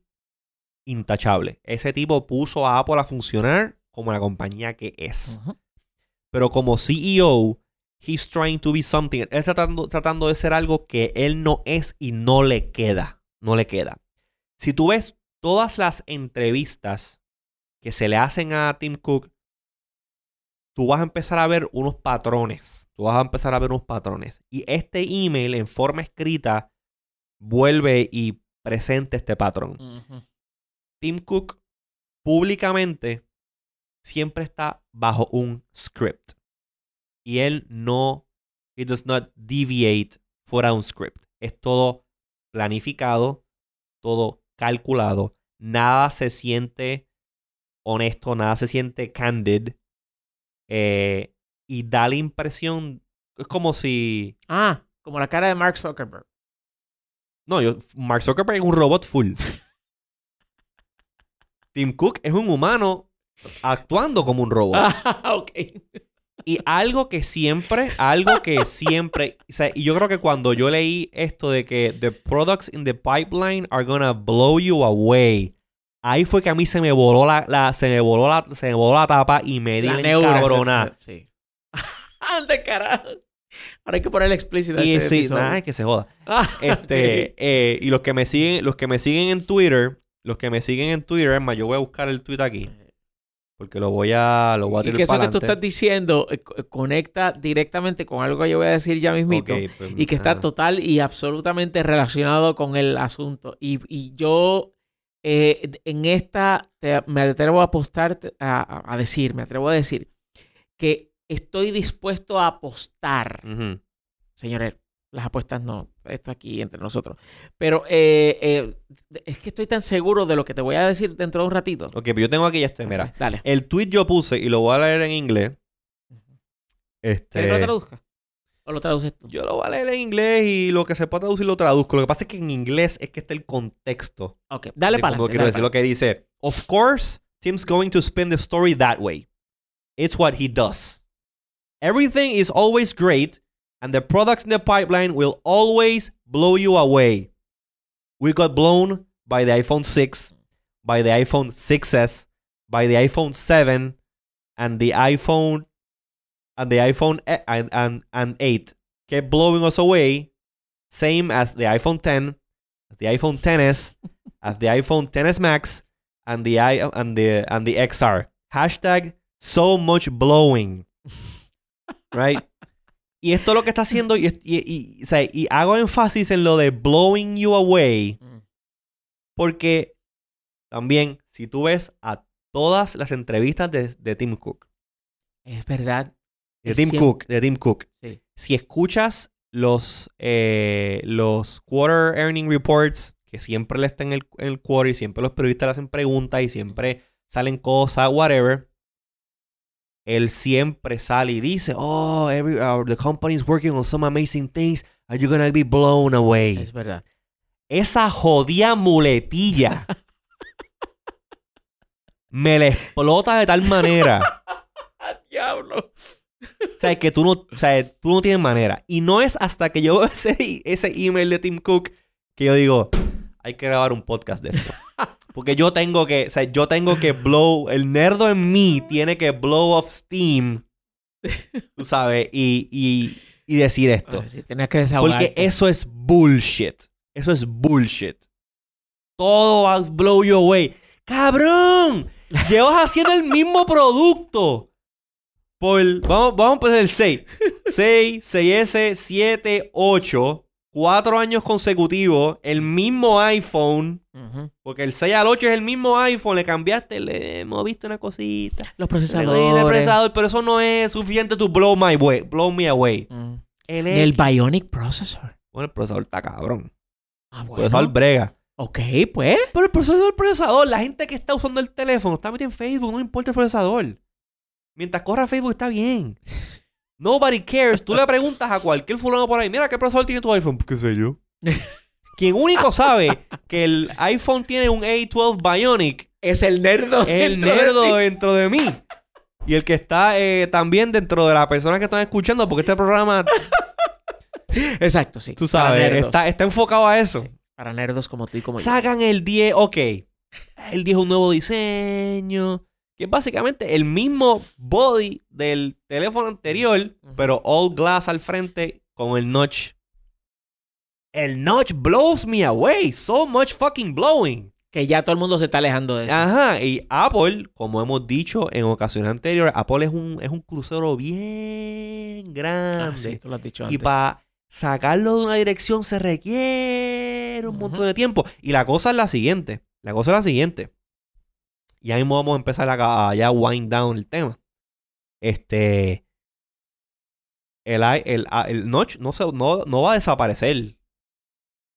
intachable. Ese tipo puso a Apple a funcionar como la compañía que es. Pero como CEO, he's trying to be something. Él está tratando, tratando de ser algo que él no es y no le queda. No le queda. Si tú ves todas las entrevistas que se le hacen a Tim Cook, tú vas a empezar a ver unos patrones. Tú vas a empezar a ver unos patrones. Y este email en forma escrita vuelve y presenta este patrón. Tim Cook públicamente siempre está bajo un script. Y él no, he does not deviate fuera de un script. Es todo planificado, todo calculado. Nada se siente honesto, nada se siente candid. eh, y da la impresión, es como si... Ah, como la cara de Mark Zuckerberg. No, yo, Mark Zuckerberg es un robot full. [LAUGHS] Tim Cook es un humano actuando como un robot. Ah, [LAUGHS] ok. Y algo que siempre, algo que [LAUGHS] siempre, o sea, y yo creo que cuando yo leí esto de que the products in the pipeline are gonna blow you away, ahí fue que a mí se me voló la, la- se me voló la, se me voló la tapa y me di La neura. Sí. Ande carajo. Ahora hay que ponerle explícito. Y este sí, nada, que se joda. [LAUGHS] Ah, Este, eh, y los que me siguen, los que me siguen en Twitter, los que me siguen en Twitter, es más, yo voy a buscar el tweet aquí. Porque lo voy a, lo voy a Y tirar que eso que tú estás diciendo eh, co- conecta directamente con algo que yo voy a decir ya mismito. pues, y que está total y absolutamente relacionado con el asunto. Y, y yo eh, en esta te- me atrevo a apostar, a decir, me atrevo a decir que estoy dispuesto a apostar, señores, las apuestas no, esto aquí entre nosotros, pero eh, eh, es que estoy tan seguro de lo que te voy a decir dentro de un ratito. Ok, pero yo tengo aquí este, mira. Ok, Dale. El tweet yo puse y lo voy a leer en inglés. ¿Quieres que lo traduzca? ¿O lo traduces tú? yo lo voy a leer en inglés y lo que se pueda traducir lo traduzco. Lo que pasa es que en inglés es que está el contexto. Ok, dale para adelante. quiero dale decir lo que dice. Of course, Tim's going to spin the story that way. It's what he does. Everything is always great, and the products in the pipeline will always blow you away. We got blown by the iPhone 6, by the iPhone 6s, by the iPhone 7, and the iPhone and the iPhone and, and, and 8 kept blowing us away, same as the iPhone 10, as the iPhone 10s, [LAUGHS] as the iPhone 10s Max, and the i and the and the XR. Hashtag so much blowing. Right? Y esto lo que está haciendo, y, y, y- o sea, y hago énfasis en lo de blowing you away, Mm. porque también, si tú ves a todas las entrevistas de, de Tim Cook, Es verdad. de Tim siempre- Cook, de Tim Cook, Sí. si escuchas los, eh, los quarter earning reports, que siempre le están en el, en el quarter y siempre los periodistas le hacen preguntas y siempre salen cosas, whatever, él siempre sale y dice, oh, every, uh, the company is working on some amazing things, are you gonna be blown away? Es verdad. Esa jodida muletilla [LAUGHS] me la explota de tal manera. ¡Ah, [LAUGHS] diablo! O sea, que tú no, o sea, tú no tienes manera. Y no es hasta que yo veo ese, ese email de Tim Cook que yo digo, hay que grabar un podcast de esto. [LAUGHS] Porque yo tengo que, o sea, yo tengo que blow, el nerdo en mí tiene que blow off steam, [LAUGHS] tú sabes, y, y, y decir esto. Tenías que. Porque eso es bullshit. Eso es bullshit. Todo va a blow you away. ¡Cabrón! Llevas haciendo el mismo [LAUGHS] producto. Por, vamos, vamos a empezar el 6. 6, 6S, 7, 8. Cuatro años consecutivos. El mismo iPhone. Porque el 6 al 8 es el mismo iPhone. Le cambiaste, le moviste una cosita. Los procesadores. el procesador, pero eso no es suficiente to blow my way, blow me away. Mm. El, El Bionic Processor. bueno, el procesador está cabrón. Ah, El bueno. procesador brega. Ok, pues. Pero el procesador, el procesador, la gente que está usando el teléfono está metida en Facebook, no importa el procesador. Mientras corra Facebook está bien. [LAUGHS] Nobody cares. Tú le preguntas a cualquier fulano por ahí, mira, ¿qué procesador tiene tu iPhone? ¿Qué sé yo? [LAUGHS] Quien único sabe que el iPhone tiene un A12 Bionic Es el nerdo. es el dentro nerdo dentro de mí. Y el que está eh, también dentro de las personas que están escuchando, porque este programa, Exacto, sí. tú sabes, está, está enfocado a eso. Sí, Para nerdos como tú y como yo. Sacan el 10, ok. El 10 es un nuevo diseño. Que es básicamente el mismo body del teléfono anterior, pero all glass al frente con el notch. El notch blows me away. So much fucking blowing. Que ya todo el mundo se está alejando de eso. Ajá, y Apple, como hemos dicho en ocasiones anteriores, Apple es un, es un crucero bien Ah, grande. sí, tú lo has dicho y antes. para sacarlo de una dirección se requiere un montón de tiempo. Y la cosa es la siguiente. La cosa es la siguiente. Ya mismo vamos a empezar a, a ya wind down el tema. Este. El, el, el notch no, se, no, no va a desaparecer.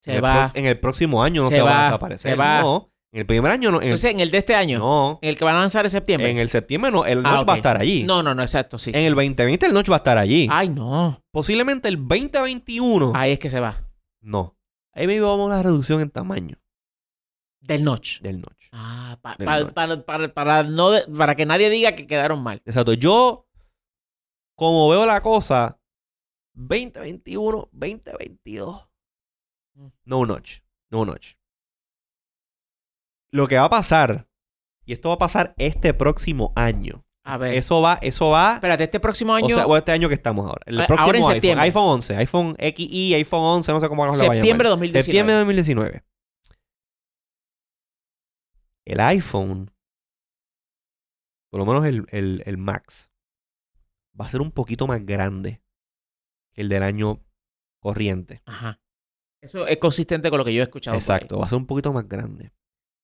se en, el va. prox- en el próximo año no Se se, va, va, a desaparecer. se va. No. En el primer año no. En el, Entonces, en el de este año, no. en el que van a lanzar en septiembre. En el septiembre no. El Ah, notch va a estar allí. No, no, no, exacto, sí. En el 2020 el notch va a estar allí. Ay, no. Posiblemente el 2021. Ahí es que se va. No. Ahí mismo vamos a una reducción en tamaño Del notch. del notch. Ah, pa- pa- para, para, para no para que nadie diga que quedaron mal. Exacto. Yo, como veo la cosa, 2021, 2022. Mm. No notch. No notch. Lo que va a pasar, y esto va a pasar este próximo año. A ver. Eso va, eso va. Espérate, este próximo año. O sea, o este año que estamos ahora. El Ah, próximo ahora en iPhone. septiembre. iPhone 11, iPhone XI, iPhone 11, no sé cómo se lo va a septiembre de llamar. 2019. Septiembre de 2019. El iPhone, por lo menos el, el- el Max, va a ser un poquito más grande que el del año corriente. Ajá. Eso es consistente con lo que yo he escuchado. Exacto, va a ser un poquito más grande.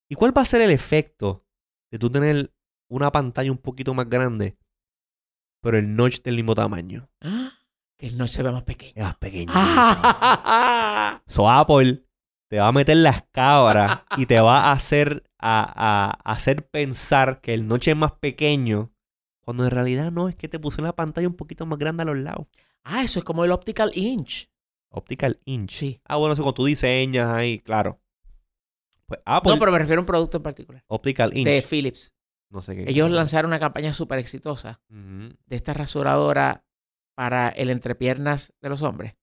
¿Y cuál va a ser el efecto de tú tener una pantalla un poquito más grande, pero el notch del mismo tamaño? Ah, [GASPS] Que el notch se ve más pequeño. Es más pequeño. Ah. [LAUGHS] So Apple te va a meter las cabras y te va a hacer, a, a- hacer pensar que el noche es más pequeño. Cuando en realidad no, es que te puse una pantalla un poquito más grande a los lados. Ah, eso es como el optical inch. Optical inch. Sí. Ah, bueno, eso cuando tú diseñas ahí, claro. Pues Apple, No, pero me refiero a un producto en particular. Optical inch. De Philips. No sé qué. Ellos lanzaron una campaña súper exitosa de esta rasuradora para el entrepiernas de los hombres.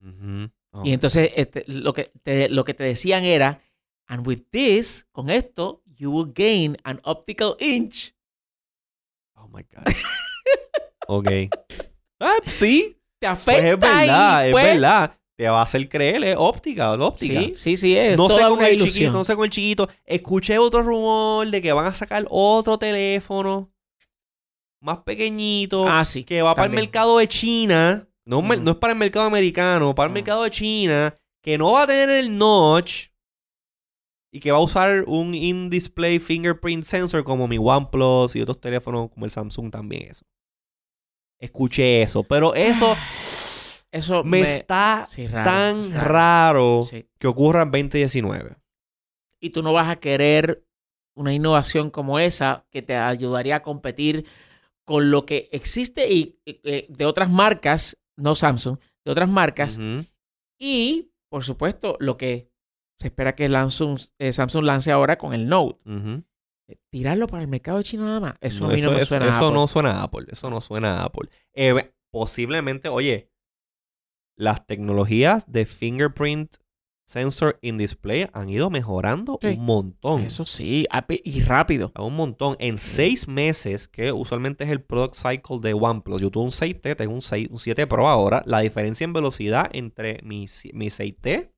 ujú. Oh, Y entonces este, lo, que te, lo que te decían era, and with this, con esto, you will gain an optical inch. oh my God. ok. [LAUGHS] Ah, sí. Te Pues afecta es verdad, y, es pues, verdad. Te va a hacer creer, es óptica, es óptica. Sí, sí, sí, es no sé toda con una el ilusión. chiquito, no sé con el chiquito. Escuché otro rumor de que van a sacar otro teléfono más pequeñito Ah, sí. que va para el mercado de China. No, Mm. es para el mercado americano, para el Mm. mercado de China, que no va a tener el notch y que va a usar un in-display fingerprint sensor como mi OnePlus y otros teléfonos como el Samsung también eso. Escuché eso, pero eso [SIGHS] Eso me, está sí, raro, tan raro. raro Sí. que ocurra en 2019. Y tú no vas a querer una innovación como esa que te ayudaría a competir con lo que existe y eh, de otras marcas, no Samsung, de otras marcas. Y, por supuesto, lo que se espera que Samsung, eh, Samsung lance ahora con el Note. Eh, Tirarlo para el mercado de China nada más. Eso No, a mí no me eso- suena. a eso Apple. no suena a Apple. Eso no suena a Apple. Eh, posiblemente, oye, las tecnologías de fingerprint sensor in display han ido mejorando Sí. un montón. Eso sí, ape- y rápido. A un montón. En seis meses, que usualmente es el product cycle de OnePlus. Yo tuve un 6T, tengo un, 6, un 7 Pro ahora. La diferencia en velocidad entre mi, mi 6T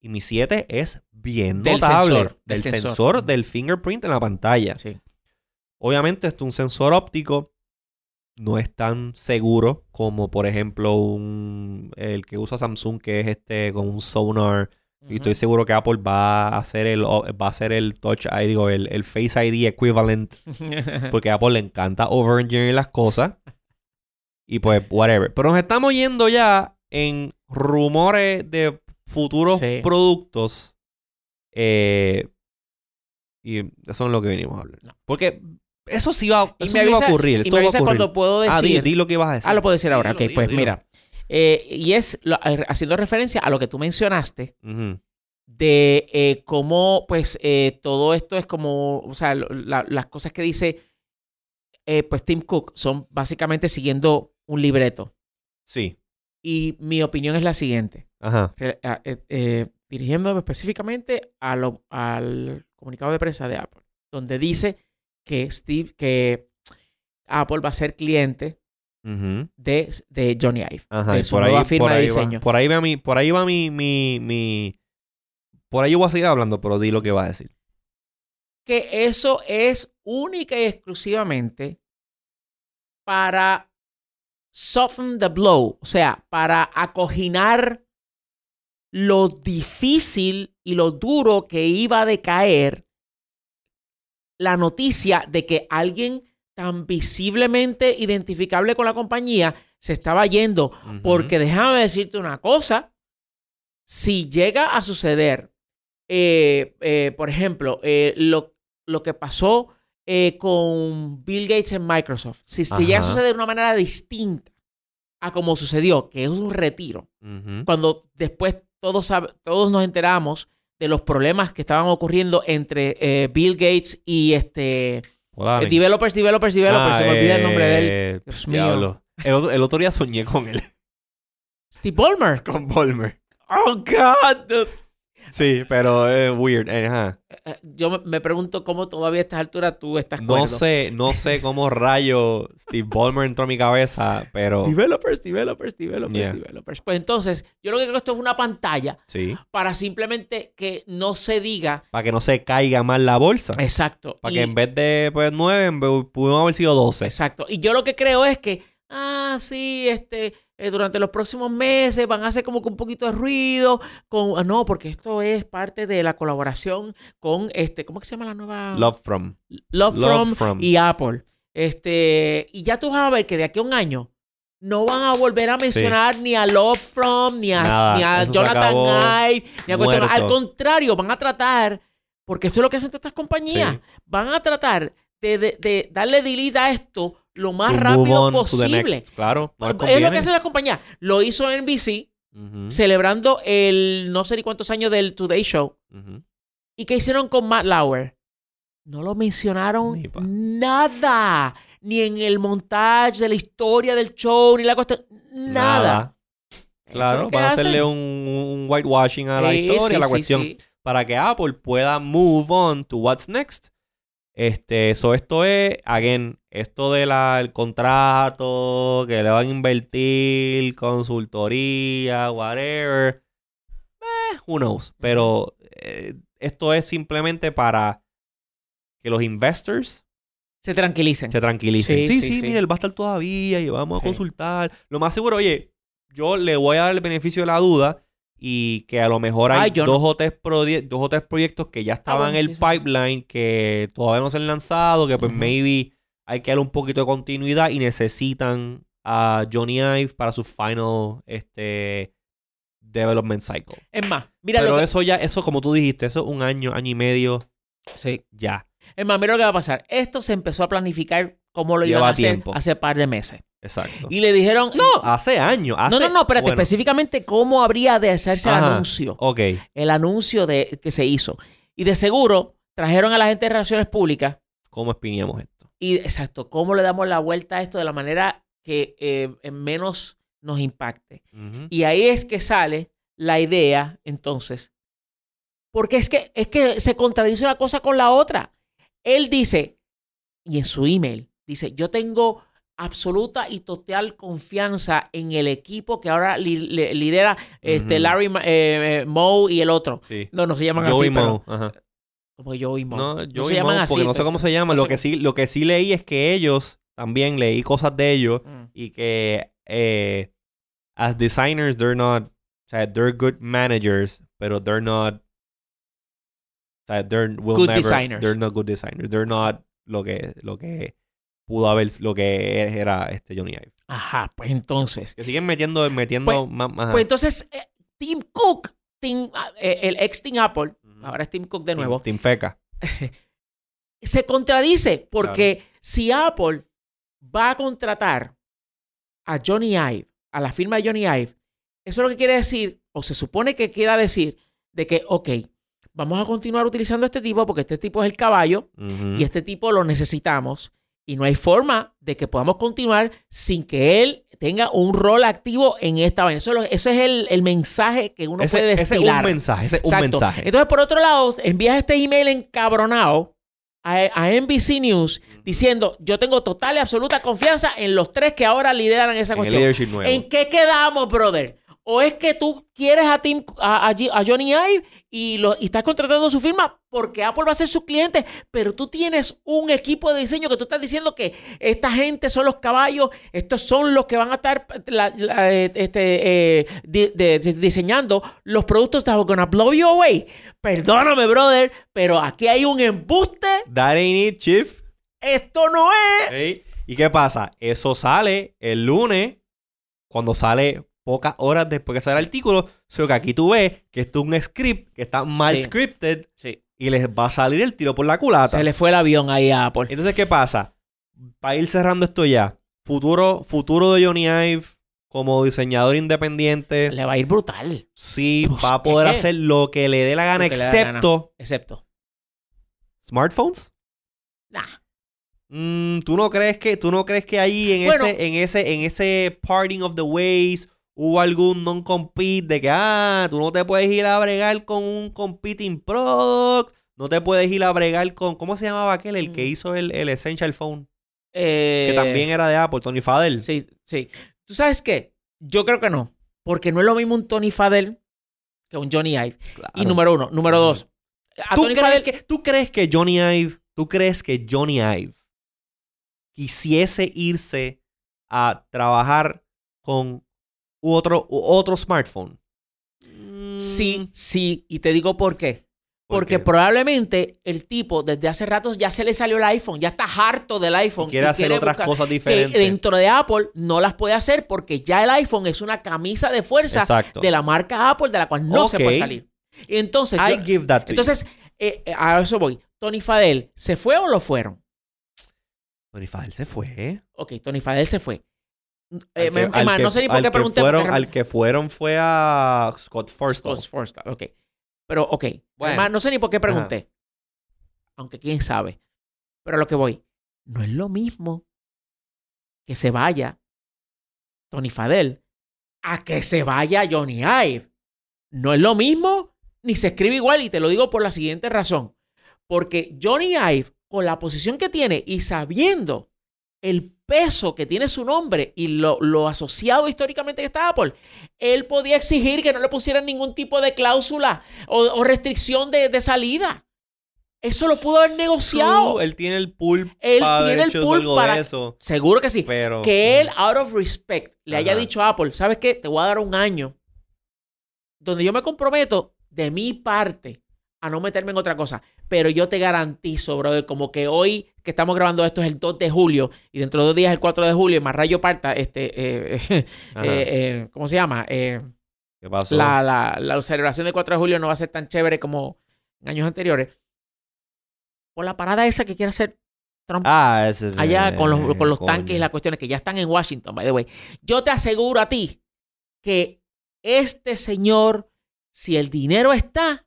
y mi 7 es bien Del notable. sensor, del del sensor. sensor. del fingerprint en la pantalla. Sí. Obviamente, esto es un sensor óptico. No es tan seguro como, por ejemplo, un, el que usa Samsung, que es este con un sonar. Y estoy seguro que Apple va a hacer el, va a hacer el Touch ID, digo, el, el Face ID equivalent. [LAUGHS] Porque a Apple le encanta overengineer las cosas. Y pues, whatever. Pero nos estamos yendo ya en rumores de futuros Sí. productos. Eh, y eso es lo que venimos a hablar. No. Porque eso sí va, Y eso me sí va a avisa- ocurrir. y me va a avisa ocurrir. cuando puedo decir. Ah, di, di lo que ibas a decir. Ah, lo puedo decir ahora. ok, dilo, pues dilo. mira. Eh, y es lo- haciendo referencia a lo que tú mencionaste de eh, cómo, pues, eh, todo esto es como, o sea, la- las cosas que dice, pues, Tim Cook son básicamente siguiendo un libreto. Sí. Y mi opinión es la siguiente, Ajá. dirigiéndome específicamente a lo- al comunicado de prensa de Apple, donde dice que Steve, que Apple va a ser cliente De, de Johnny Ive, Ajá, de su nueva firma por de ahí diseño. Va, por ahí va mi, por ahí va mi, mi, mi- por ahí yo voy a seguir hablando, pero di lo que va a decir. que eso es única y exclusivamente para soften the blow, o sea, para acoginar lo difícil y lo duro que iba a decaer la noticia de que alguien tan visiblemente identificable con la compañía se estaba yendo. Porque déjame decirte una cosa, si llega a suceder, eh, eh, por ejemplo, eh, lo, lo que pasó con Bill Gates en Microsoft, si, si llega a suceder de una manera distinta a como sucedió, que es un retiro, cuando después todos, todos nos enteramos de los problemas que estaban ocurriendo entre Bill Gates y este Dale. eh, developers, developers, developers, Ah, se me olvida el nombre de él. eh, Dios mío. El otro, el otro día soñé con él, Steve Ballmer. [LAUGHS] con Volmer. Oh, God. Sí, pero es weird. eh, ajá. Eh, Yo me, pregunto cómo todavía a estas alturas tú estás No cuerdo. sé, no [LAUGHS] sé cómo rayo Steve Ballmer entró a mi cabeza, pero Developers, developers, developers, Yeah. developers. Pues entonces, yo lo que creo que esto es una pantalla sí, para simplemente que no se diga para que no se caiga más la bolsa. exacto. Para y- que en vez de pues, 9, pudimos haber sido 12. Exacto. Y yo lo que creo es que, ah, sí, este, eh, durante los próximos meses van a hacer como que un poquito de ruido con, ah, no, porque esto es parte de la colaboración con, este, ¿cómo que se llama la nueva? Love from. Love, Love from, From. y Apple. Este, y ya tú vas a ver que de aquí a un año no van a volver a mencionar ni a Love From, ni a, Nada, ni a Jonathan. Ive, ni a cuestión-. Al contrario, van a tratar, porque eso es lo que hacen todas estas compañías, Sí. van a tratar de, de- de darle delete a esto lo más To rápido posible. next. Claro, no es lo que hace la compañía. Lo hizo NBC, Ujú, celebrando el no sé ni cuántos años del Today Show. ¿Y qué hicieron con Matt Lauer? No lo mencionaron nada. Ni en el montaje de la historia del show, ni la cuestión. Nada. Eso es Claro, a hacerle un, un whitewashing a la Sí, historia, sí, la cuestión, sí. para que Apple pueda move on to what's next. Este, so esto es, again, esto del contrato, que le van a invertir, consultoría, whatever. Eh, who knows. Pero eh, esto es simplemente para que los investors Se tranquilicen. se tranquilicen. Sí, Sí, sí, sí, mire, él va a estar todavía y vamos Sí. a consultar. Lo más seguro, oye, yo le voy a dar el beneficio de la duda y que a lo mejor hay Ay, yo no- dos, o tres dos o tres proyectos que ya estaban bueno, en el pipeline que todavía no se han lanzado, que pues maybe hay que darle un poquito de continuidad y necesitan a Johnny Ive para su final este development cycle. Es más, mira Pero lo que... eso ya, eso como tú dijiste, eso es un año, año y medio Sí. ya. Es más, mira lo que va a pasar. Esto se empezó a planificar como lo iban Lleva a hacer tiempo. hace par de meses. Exacto. Y le dijeron... No, hace años. no, hace- no, no, espérate. bueno, Específicamente cómo habría de hacerse el anuncio. Ok. El anuncio de, que se hizo. Y de seguro trajeron a la gente de Relaciones Públicas ¿Cómo espineamos esto? Y exacto, ¿cómo le damos la vuelta a esto de la manera que eh, en menos nos impacte? Y ahí es que sale la idea, entonces. Porque es que, es que se contradice una cosa con la otra. Él dice, y en su email, dice, yo tengo absoluta y total confianza en el equipo que ahora li- li- lidera este. Larry eh, eh, Moe y el otro. Sí. No, no se llaman Joey así, pero- Moe. Ajá. Como Joey Moe. No, No Joey se llaman Moe, así. porque no sé cómo se llama. No Lo que sí, lo que sí leí es que ellos también leí cosas de ellos Mm. y que eh, as designers they're not, o sea, they're good managers, pero they're not, o sea, they're will Good never- designers. They're not good designers. They're not lo que lo que pudo haber, lo que era este Johnny Ive. Ajá, pues entonces. Que siguen metiendo, metiendo Pues- más, más Pues entonces, eh, Tim Cook, Tim- ah, eh, el ex Tim Apple, ahora es Tim Cook de nuevo, Team Feca. [LAUGHS] se contradice porque si Apple va a contratar a Johnny Ive, a la firma de Johnny Ive, eso lo que quiere decir, o se supone que quiera decir, de que, ok, vamos a continuar utilizando este tipo porque este tipo es el caballo y este tipo lo necesitamos y no hay forma de que podamos continuar sin que él tenga un rol activo en esta vaina. Eso, eso es el, el mensaje que uno ese, puede ese es destilar. un mensaje, ese es un Exacto. mensaje. Entonces, por otro lado, envías este email encabronado a, a NBC News diciendo, yo tengo total y absoluta confianza en los tres que ahora lideran esa En el cuestión. leadership nuevo. ¿En qué quedamos, brother? ¿O es que tú quieres a, Tim, a, Johnny Ive y, lo, y estás contratando su firma porque Apple va a ser su cliente, pero tú tienes un equipo de diseño que tú estás diciendo que esta gente son los caballos, estos son los que van a estar la- la- eh, este, eh, di- de- de- diseñando los productos that are gonna blow you away. Perdóname, brother, pero aquí hay un embuste. That ain't it, chief. Esto no es. ¿Y qué pasa? Eso sale el lunes, cuando sale pocas horas después que sale el artículo. Solo que aquí tú ves que esto es un script que está mal Sí. scripted Sí. y les va a salir el tiro por la culata. Se le fue el avión ahí a Apple. Entonces, ¿qué pasa? Para ir cerrando esto ya. Futuro, futuro de Johnny Ive como diseñador independiente. Le va a ir brutal. Sí, Pues, va a poder hacer lo que le dé la gana, la excepto Excepto. smartphones. Nah. Mm, ¿tú no crees que tú no crees que ahí en Bueno. ese en ese en ese parting of the ways hubo algún non compete de que ah, tú no te puedes ir a bregar con un competing product, no te puedes ir a bregar con ¿cómo se llamaba aquel el que Mm. hizo el, el Essential Phone? Eh, Que también era de Apple, Tony Fadell. Sí, sí. ¿Tú sabes qué? Yo creo que no. Porque no es lo mismo un Tony Fadell que un Johnny Ive. Claro. Y número uno. Número dos. A ¿Tú Tony crees, que, ¿Tú crees que Johnny Ive, tú crees que Johnny Ive quisiese irse a trabajar con otro, otro smartphone? Mm, Sí, sí. Y te digo por qué. ¿por Porque qué? probablemente el tipo desde hace rato ya se le salió el iPhone, ya está harto del Y iPhone. quiere hacer otras buscar- cosas que diferentes. dentro de Apple no las puede hacer porque ya el iPhone es una camisa de fuerza Exacto. de la marca Apple de la cual no se puede salir. Y entonces, I yo- give that to entonces eh, eh, a eso voy. Tony Fadell, ¿se fue o lo fueron? Tony Fadell se fue. Ok, Tony Fadell se fue. Eh, que- que- no sé ni por qué pregunté. Fueron, porque al que fueron fue a Scott Forstall. Scott Forstall, ok. Pero, ok. Bueno. No sé ni por qué pregunté. Aunque quién sabe. Pero a lo que voy. No es lo mismo que se vaya Tony Fadell a que se vaya Johnny Ive. No es lo mismo ni se escribe igual y te lo digo por la siguiente razón. Porque Johnny Ive, con la posición que tiene y sabiendo el peso que tiene su nombre y lo, lo asociado históricamente que está Apple, él podía exigir que no le pusieran ningún tipo de cláusula o, o restricción de, de salida. Eso lo pudo haber negociado. Él tiene el pool Él para tiene el pool para- eso. Seguro que sí. Pero Que él, out of respect, le haya dicho a Apple, ¿sabes qué? Te voy a dar un año donde yo me comprometo de mi parte a no meterme en otra cosa. Pero yo te garantizo, brother, como que hoy que estamos grabando esto es el 2 de julio y dentro de dos días el 4 de julio más rayo parta, este, eh, [LAUGHS] eh, eh, ¿cómo se llama? ¿Qué pasó? la, la, la celebración del 4 de julio no va a ser tan chévere como en años anteriores. Por la parada esa que quiere hacer Trump Ah, ese allá con los, con los tanques y las cuestiones que ya están en Washington, by the way. Yo te aseguro a ti que este señor, si el dinero está,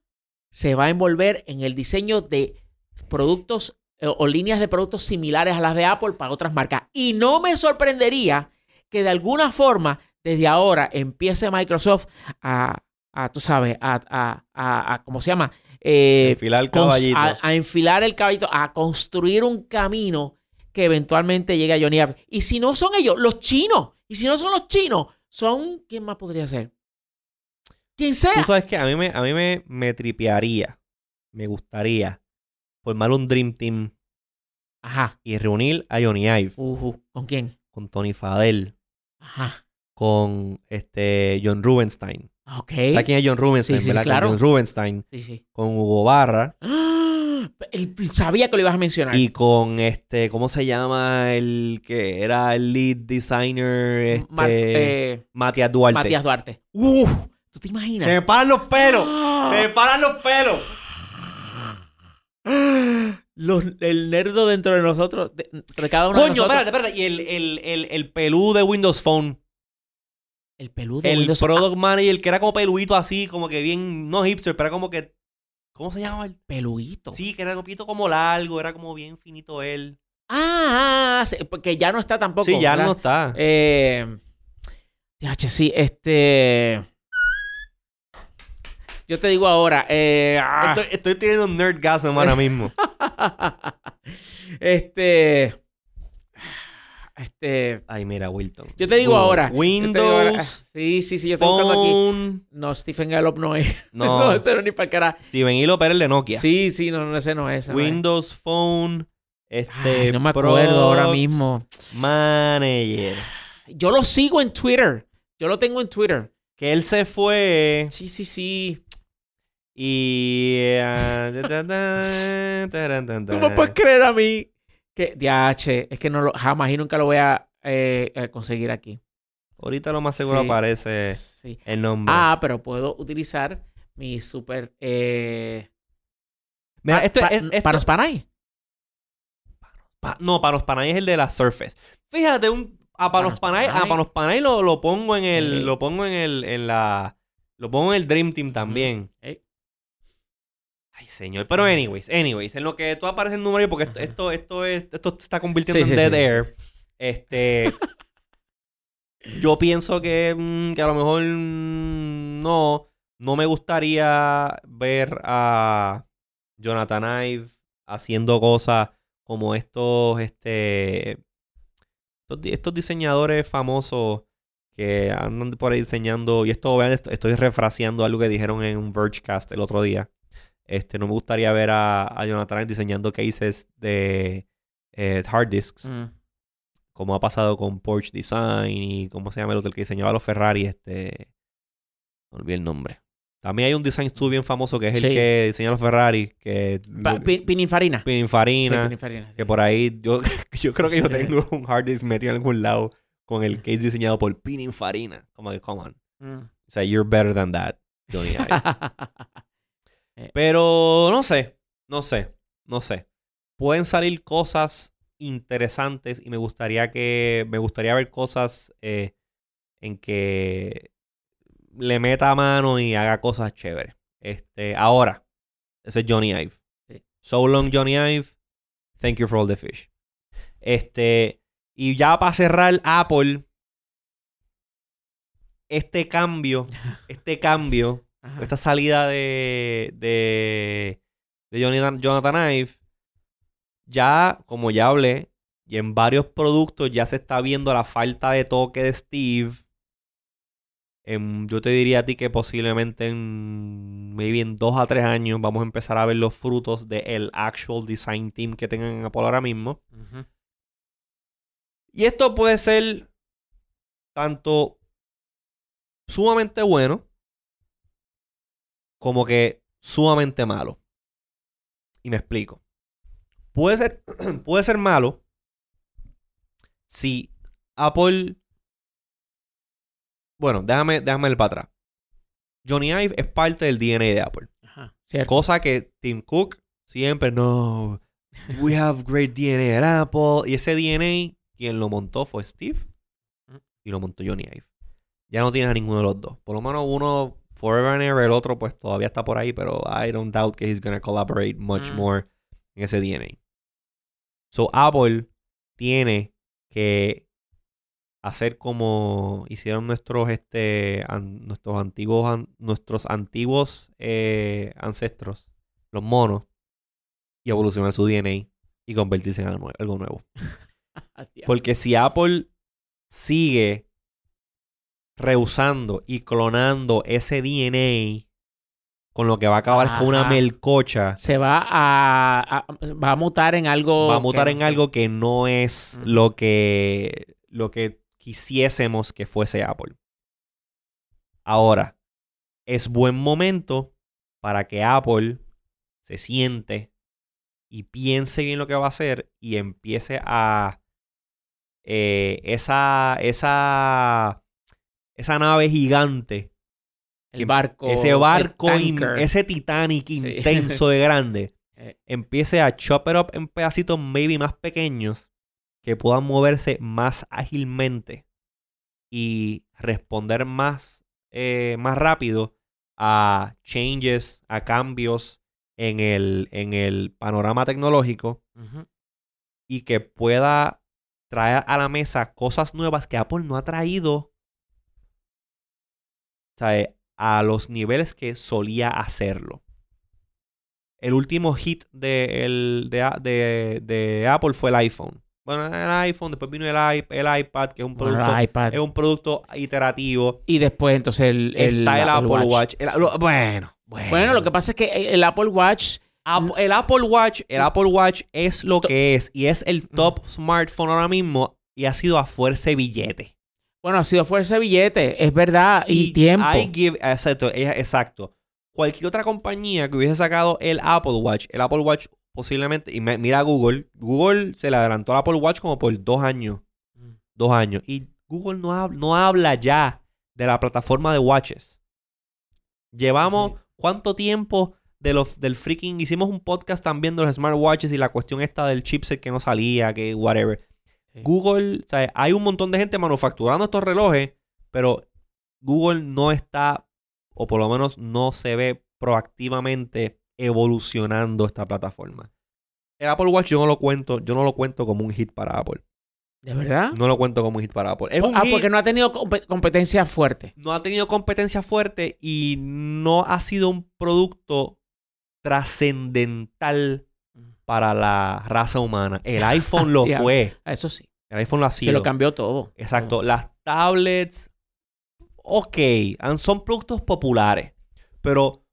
se va a envolver en el diseño de productos o líneas de productos similares a las de Apple para otras marcas. Y no me sorprendería que de alguna forma, desde ahora, empiece Microsoft a, a tú sabes, a, a, a- a- ¿cómo se llama? Eh, Enfilar el caballito. A, enfilar el caballito, a construir un camino que eventualmente llegue a Johnny Ive. Y si no son ellos, los chinos. Y si no son los chinos, son. ¿Quién más podría ser? Quien Tú sea. sabes que a mí, me, a mí me, me tripearía, me gustaría formar un Dream Team Ajá. y reunir a Johnny Ive Ujú. ¿Con quién? con Tony Fadell, Ajá. con este John Rubenstein. Ok. ¿Sabes quién es John Rubenstein? Sí, verdad? Con claro. John Rubenstein, Sí, sí. con Hugo Barra ¡Ah! Él sabía que lo ibas a mencionar. y con este, ¿cómo se llama? El que era el lead designer, este, eh, Matías Duarte. Matías Duarte. Uf, ¿Tú te imaginas? Se me paran los pelos, ¡Ah! se me paran los pelos. [GASPS] Los- el nerdo dentro de nosotros, de, de cada uno de Coño, nosotros. espérate, espérate. Y el, el, el, el pelú de Windows Phone. El peludo. el Windows- product manager que era como peluito así, como que bien, no hipster, pero era como que, ¿cómo se llama? el? Ah, peluito. Sí, que era un poquito como largo, era como bien finito él. Ah, ah, sí, porque ya no está tampoco. sí, ya ¿verdad? no está. Eh, sí, este. Yo te digo ahora. eh, ah, Estoy, estoy teniendo un nerdgasm ahora mismo. [LAUGHS] este. Este. Ay, mira, Wilton. Yo te digo Google. ahora. digo. Windows, Sí, sí, sí, yo estoy buscando aquí. Phone. No, Stephen Gallop no es. [LAUGHS] No. no, ese no ni para cara. Steven Hilo Pérez de Nokia. Sí, sí, no, no, ese no es. ese no es. Windows Phone. Este. Ay, no me acuerdo ahora mismo. Manager. Yo lo sigo en Twitter. Yo lo tengo en Twitter. Que él se fue Sí, sí, sí. Y. ah, ta, ta, ta, taran, tan, ¿Tú me puedes creer a mí que, DH, es que no lo, jamás y nunca lo voy a eh, eh, conseguir aquí. Ahorita lo más seguro Sí. aparece Sí. el nombre. Ah, pero puedo utilizar mi super. Eh, Mira, pa- esto, pa- es- esto- Panos Panay. Pa- no, Panos Panay es el de la Surface. Fíjate, un, a Panos Panos Panay, a Panay. Lo, lo pongo en el, Sí. lo pongo en el, en la, lo pongo en el Dream Team también. Ey. Ay, señor. Pero anyways, anyways, en lo que tú aparece el número, porque esto, esto, esto, es, esto se está convirtiendo Sí, en sí, dead sí, air. Este, yo pienso que, mm, que a lo mejor mm, no, no me gustaría ver a Jonathan Ive haciendo cosas como estos, este, estos, estos diseñadores famosos que andan por ahí diseñando, y esto vean, esto- estoy refraseando algo que dijeron en un Vergecast el otro día. Este, no me gustaría ver a, a Jonathan diseñando cases de eh, hard disks, Mm. como ha pasado con Porsche Design y cómo se llama el otro el que diseñaba los Ferrari, este, no olvidé el nombre. También hay un design studio bien famoso que es el Sí. que diseña los Ferrari, que Pa- Pin- Pininfarina. Sí, Pininfarina, Pininfarina, sí. que por ahí yo, [LAUGHS] yo creo que yo tengo un hard disk metido en algún lado con el case diseñado por Pininfarina. Como que, come on. Mm. O sea, you're better than that, Johnny. [LAUGHS] Pero no sé, no sé, no sé. Pueden salir cosas interesantes y me gustaría que me gustaría ver cosas eh, en que le meta mano y haga cosas chéveres. Este, ahora, ese es Johnny Ive. Sí. So long Johnny Ive. Thank you for all the fish. Este, y ya para cerrar Apple este cambio, [LAUGHS] este cambio Ajá. esta salida de, de, de Jonathan, Jonathan Ive, ya, como ya hablé, y en varios productos ya se está viendo la falta de toque de Steve. En- yo te diría a ti que posiblemente en maybe en dos a tres años vamos a empezar a ver los frutos del actual design team que tengan en Apple ahora mismo. Y esto puede ser tanto sumamente bueno como que sumamente malo. Y me explico. Puede ser, [CLEARS THROAT] puede ser malo si Apple... Bueno, déjame, déjame ir para atrás. Johnny Ive es parte del DNA de Apple. Ajá. Cosa que Tim Cook siempre, no, we have great DNA at Apple. Y ese DNA, quien lo montó fue Steve y lo montó Johnny Ive. Ya no tienes a ninguno de los dos. Por lo menos uno, forever and ever, el otro pues todavía está por ahí, pero I don't doubt que he's gonna collaborate much Mm. more en ese DNA. So Apple tiene que hacer como hicieron nuestros este an- nuestros antiguos an- nuestros antiguos eh, ancestros los monos y evolucionar su DNA y convertirse en algo nue- algo nuevo [LAUGHS] porque si Apple sigue rehusando y clonando ese DNA con lo que va a acabar con una melcocha Se va a, a- va a mutar en algo. va a mutar en no algo que no es lo que lo que quisiésemos que fuese Apple. Ahora, es buen momento para que Apple se siente y piense bien lo que va a hacer y empiece a eh, esa esa esa nave gigante El barco. ese barco, in- ese Titanic Sí. intenso de grande, [LAUGHS] Eh. empiece a chop it up en pedacitos maybe más pequeños que puedan moverse más ágilmente y responder más, eh, más rápido a changes, a cambios en el, en el panorama tecnológico y que pueda traer a la mesa cosas nuevas que Apple no ha traído ¿sabe? a los niveles que solía hacerlo. el último hit de, el- de, de- de Apple fue el iPhone. Bueno, el iPhone, después vino el, el iPad, que es un producto, iPad. es un producto iterativo. Y después entonces el, el, Está el Apple Watch. El- lo- bueno, bueno. Bueno, lo que pasa es que el Apple Watch el Apple Watch, el Apple Watch es lo que es y es el top smartphone ahora mismo y ha sido a fuerza de billete. Bueno, ha sido fuerza de billete, es verdad, y, tiempo. Give, exacto, exacto. Cualquier otra compañía que hubiese sacado el Apple Watch, el Apple Watch posiblemente, y me- mira Google, Google se le adelantó al Apple Watch como por dos años, Mm. dos años, y Google no, hab- no habla ya de la plataforma de watches. Llevamos Sí. cuánto tiempo de los del freaking hicimos un podcast también de los smartwatches y la cuestión esta del chipset que no salía, que whatever. Sí. Google, o sea, hay un montón de gente manufacturando estos relojes, pero Google no está, o por lo menos no se ve proactivamente evolucionando esta plataforma. El Apple Watch yo no lo cuento, yo no lo cuento como un hit para Apple. ¿De verdad? No lo cuento como un hit para Apple. Es un ah, hit, porque no ha tenido compe- competencia fuerte. no ha tenido competencia fuerte y no ha sido un producto trascendental para la raza humana. El iPhone [LAUGHS] lo fue. Eso sí. El iPhone lo ha Se sido. lo cambió todo. Exacto. Las tablets, ok, son productos populares, pero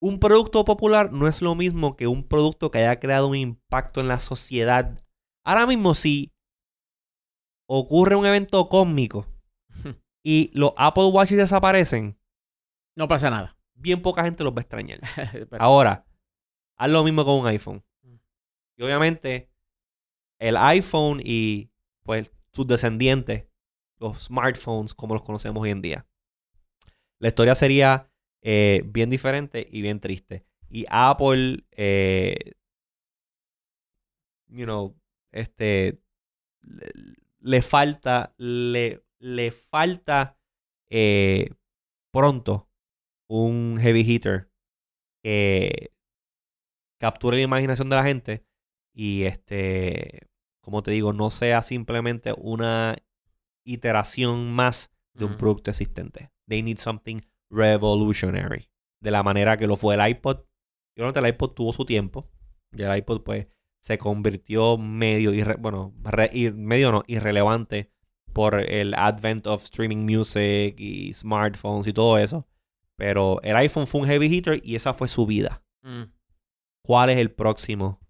un producto popular no es lo mismo que un producto que haya creado un impacto en la sociedad. Ahora mismo, si ocurre un evento cósmico y los Apple Watches desaparecen, No pasa nada. bien poca gente los va a extrañar. [LAUGHS] Ahora, haz lo mismo con un iPhone. Y obviamente, el iPhone y pues sus descendientes, los smartphones como los conocemos hoy en día. La historia sería eh, bien diferente y bien triste. Y Apple, eh, este, le, le falta, le, le falta eh, pronto un heavy hitter que capture la imaginación de la gente y este, como te digo, no sea simplemente una iteración más de un producto existente. They need something revolutionary. De la manera que lo fue el iPod. Yo creo que el iPod tuvo su tiempo. Y el iPod, pues, se convirtió medio, irre- bueno, re- ir- medio no, irrelevante por el advent of streaming music y smartphones y todo eso. Pero el iPhone fue un heavy hitter y esa fue su vida. Mm. ¿Cuál es el próximo,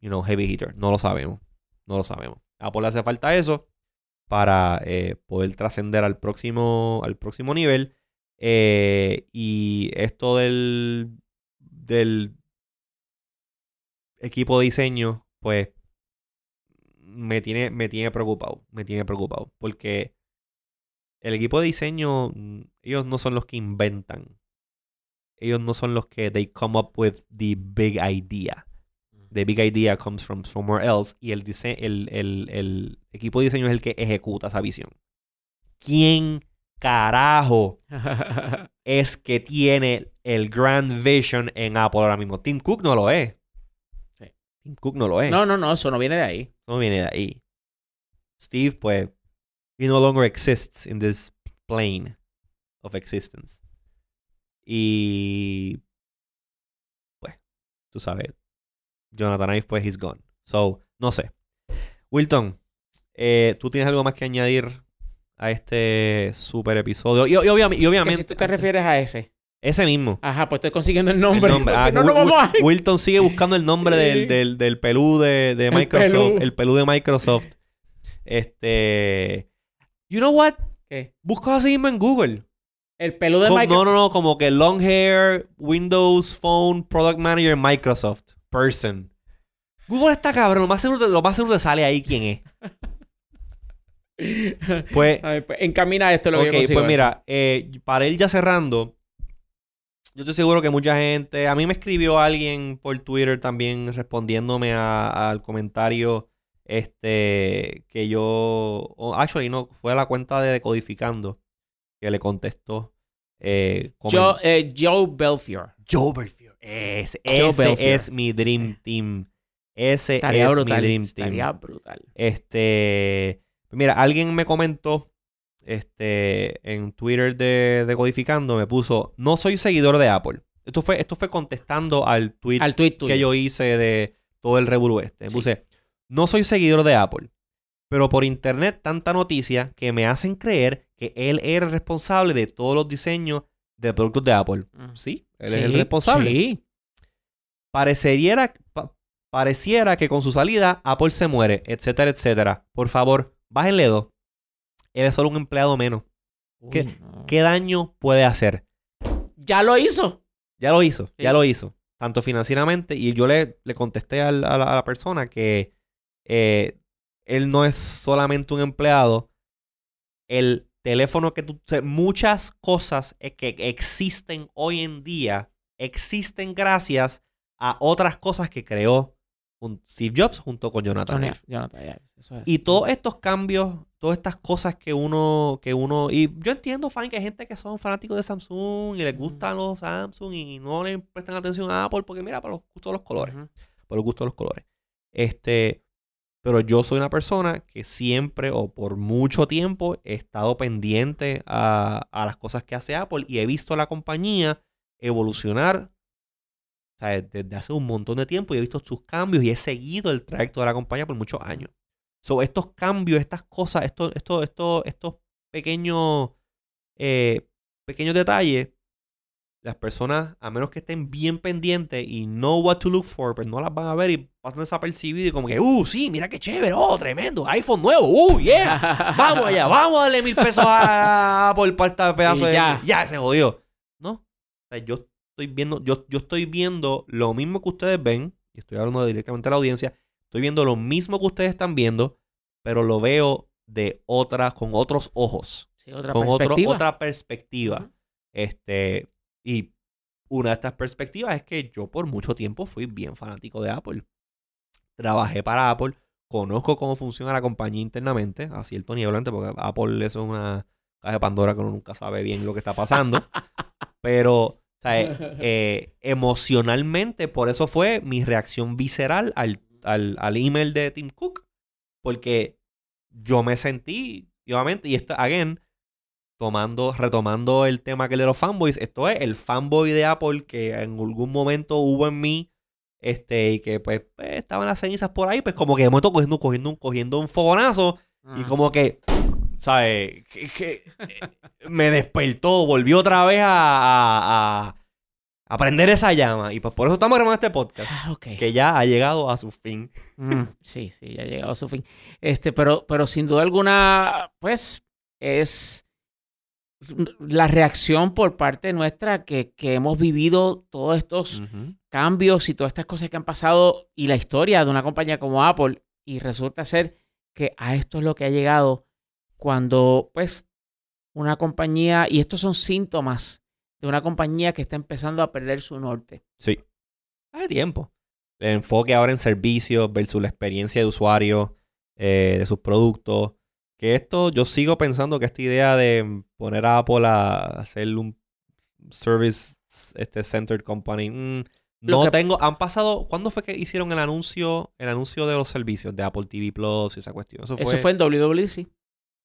you know, heavy hitter? No lo sabemos. No lo sabemos. Apple le hace falta eso para eh, poder trascender al próximo, al próximo nivel. Eh, y esto del, del equipo de diseño, pues me tiene, me tiene preocupado. Me tiene preocupado. Porque el equipo de diseño, mm, ellos no son los que inventan. Ellos no son los que they come up with the big idea. The big idea comes from somewhere else. Y el, dise- el, el, el equipo de diseño es el que ejecuta esa visión. ¿Quién carajo [LAUGHS] es que tiene el grand vision en Apple ahora mismo? Tim Cook no lo es. Sí. Tim Cook no lo es. no, no, no, eso no viene de ahí. No viene de ahí. Steve, pues, he no longer exists in this plane of existence. Y, pues, tú sabes, Jonathan Ive, pues, he's gone. So, no sé. Wilton, eh, ¿tú tienes algo más que añadir a este super episodio? Y, y obvia- y obviamente, si tú te refieres a ese. ese mismo. Ajá, pues estoy consiguiendo el El nombre. Ah, no Wil- vamos a... Wilton sigue buscando el nombre del, del, del pelú de, de El Microsoft. pelú. El pelú de Microsoft. Este. You know what? ¿Qué? Busca así mismo en Google. El pelú de Microsoft. no, no, no, como que long hair, Windows Phone, Product Manager, Microsoft, person. Google está cabrón, lo más seguro, lo más seguro te sale ahí quién es. [LAUGHS] Pues, A ver, pues, encamina esto lo que pues mira, eh, para ir ya cerrando, yo estoy seguro que mucha gente, a mí me escribió alguien por Twitter también respondiéndome a- al comentario este que yo, actually no, fue a la cuenta de Decodificando que le contestó. Eh, Joe, eh, Joe Belfior. Joe Belfiore. Ese, Joe ese es mi dream team. Ese Estaría es brutal. mi dream team. Estaría brutal. Este, mira, alguien me comentó este en Twitter de, de Codificando me puso, "No soy seguidor de Apple, Esto fue, esto fue contestando al tweet, Al tweet tuyo. que yo hice de todo el revolú este. Puse, no soy seguidor de Apple, pero por internet tanta noticia que me hacen creer que él era el responsable de todos los diseños de productos de Apple. Sí, él es el responsable. Sí. Pareciera, pa- pareciera que con su salida Apple se muere, etcétera, etcétera. Por favor, bájenle dos. Él es solo un empleado menos. ¿Qué- Uy, no. ¿Qué daño puede hacer? Ya lo hizo. Ya lo hizo, Sí. ya lo hizo. Tanto financieramente. Y yo le, le contesté a, la, a la persona que eh, él no es solamente un empleado. El teléfono que tú... muchas cosas eh, que existen hoy en día existen gracias a otras cosas que creó Steve Jobs junto con Jonathan. Jonathan Ive, eso es. Y todos estos cambios, todas estas cosas que uno, que uno, y yo entiendo, fine, que hay gente que son fanáticos de Samsung y les gustan los Samsung y no le prestan atención a Apple porque mira, para los gustos de los colores, por los gustos de los colores. Este, pero yo soy una persona que siempre o por mucho tiempo he estado pendiente a, las cosas que hace Apple y he visto a la compañía evolucionar desde hace un montón de tiempo y he visto sus cambios y he seguido el trayecto de la compañía por muchos años. So, estos cambios, estas cosas, estos, estos, estos, estos pequeños, eh, pequeños detalles, las personas, a menos que estén bien pendientes y know what to look for, pues no las van a ver y pasan desapercibido y como que, uh, sí, mira qué chévere, oh, tremendo, iPhone nuevo, uh, yeah, [LAUGHS] vamos allá, vamos a darle mil pesos a [LAUGHS] Apple para este pedazo Y de... ya. Ya, se jodió. No, o sea, yo estoy viendo, yo, yo estoy viendo lo mismo que ustedes ven, y estoy hablando directamente a la audiencia, estoy viendo lo mismo que ustedes están viendo, pero lo veo de otra, con otros ojos, Sí, otra con otro- perspectiva. otra perspectiva. Este, y una de estas perspectivas es que yo por mucho tiempo fui bien fanático de Apple. Trabajé para Apple, conozco cómo funciona la compañía internamente, a cierto nivel, porque Apple es una caja de Pandora que uno nunca sabe bien lo que está pasando. [LAUGHS] pero, o sea, eh, [LAUGHS] eh, emocionalmente, por eso fue mi reacción visceral al, al, al email de Tim Cook. Porque yo me sentí, y obviamente, y esto, again, tomando, retomando el tema que de los fanboys, esto es el fanboy de Apple que en algún momento hubo en mí, este, y que pues, pues, estaban las cenizas por ahí, pues como que de momento cogiendo, cogiendo, un, cogiendo un fogonazo, y como que, ¿sabes? Que, que, eh, me despertó, volvió otra vez a, a, prender esa llama. Y pues por eso estamos grabando este podcast, Ah, ok. que ya ha llegado a su fin. Mm, sí, sí, ya ha llegado a su fin. Este, pero, pero sin duda alguna, pues, es la reacción por parte nuestra que, que hemos vivido todos estos cambios y todas estas cosas que han pasado y la historia de una compañía como Apple. Y resulta ser que a esto es lo que ha llegado cuando, pues, una compañía, y estos son síntomas de una compañía que está empezando a perder su norte. Sí. Hace tiempo. El enfoque ahora en servicios versus la experiencia de usuario eh, de sus productos. Que esto, yo sigo pensando que esta idea de poner a Apple a hacer un service este centered company. mm, no que- tengo. Han pasado. ¿Cuándo fue que hicieron el anuncio? El anuncio de los servicios de Apple TV Plus y esa cuestión. Eso fue, Eso fue en WWDC.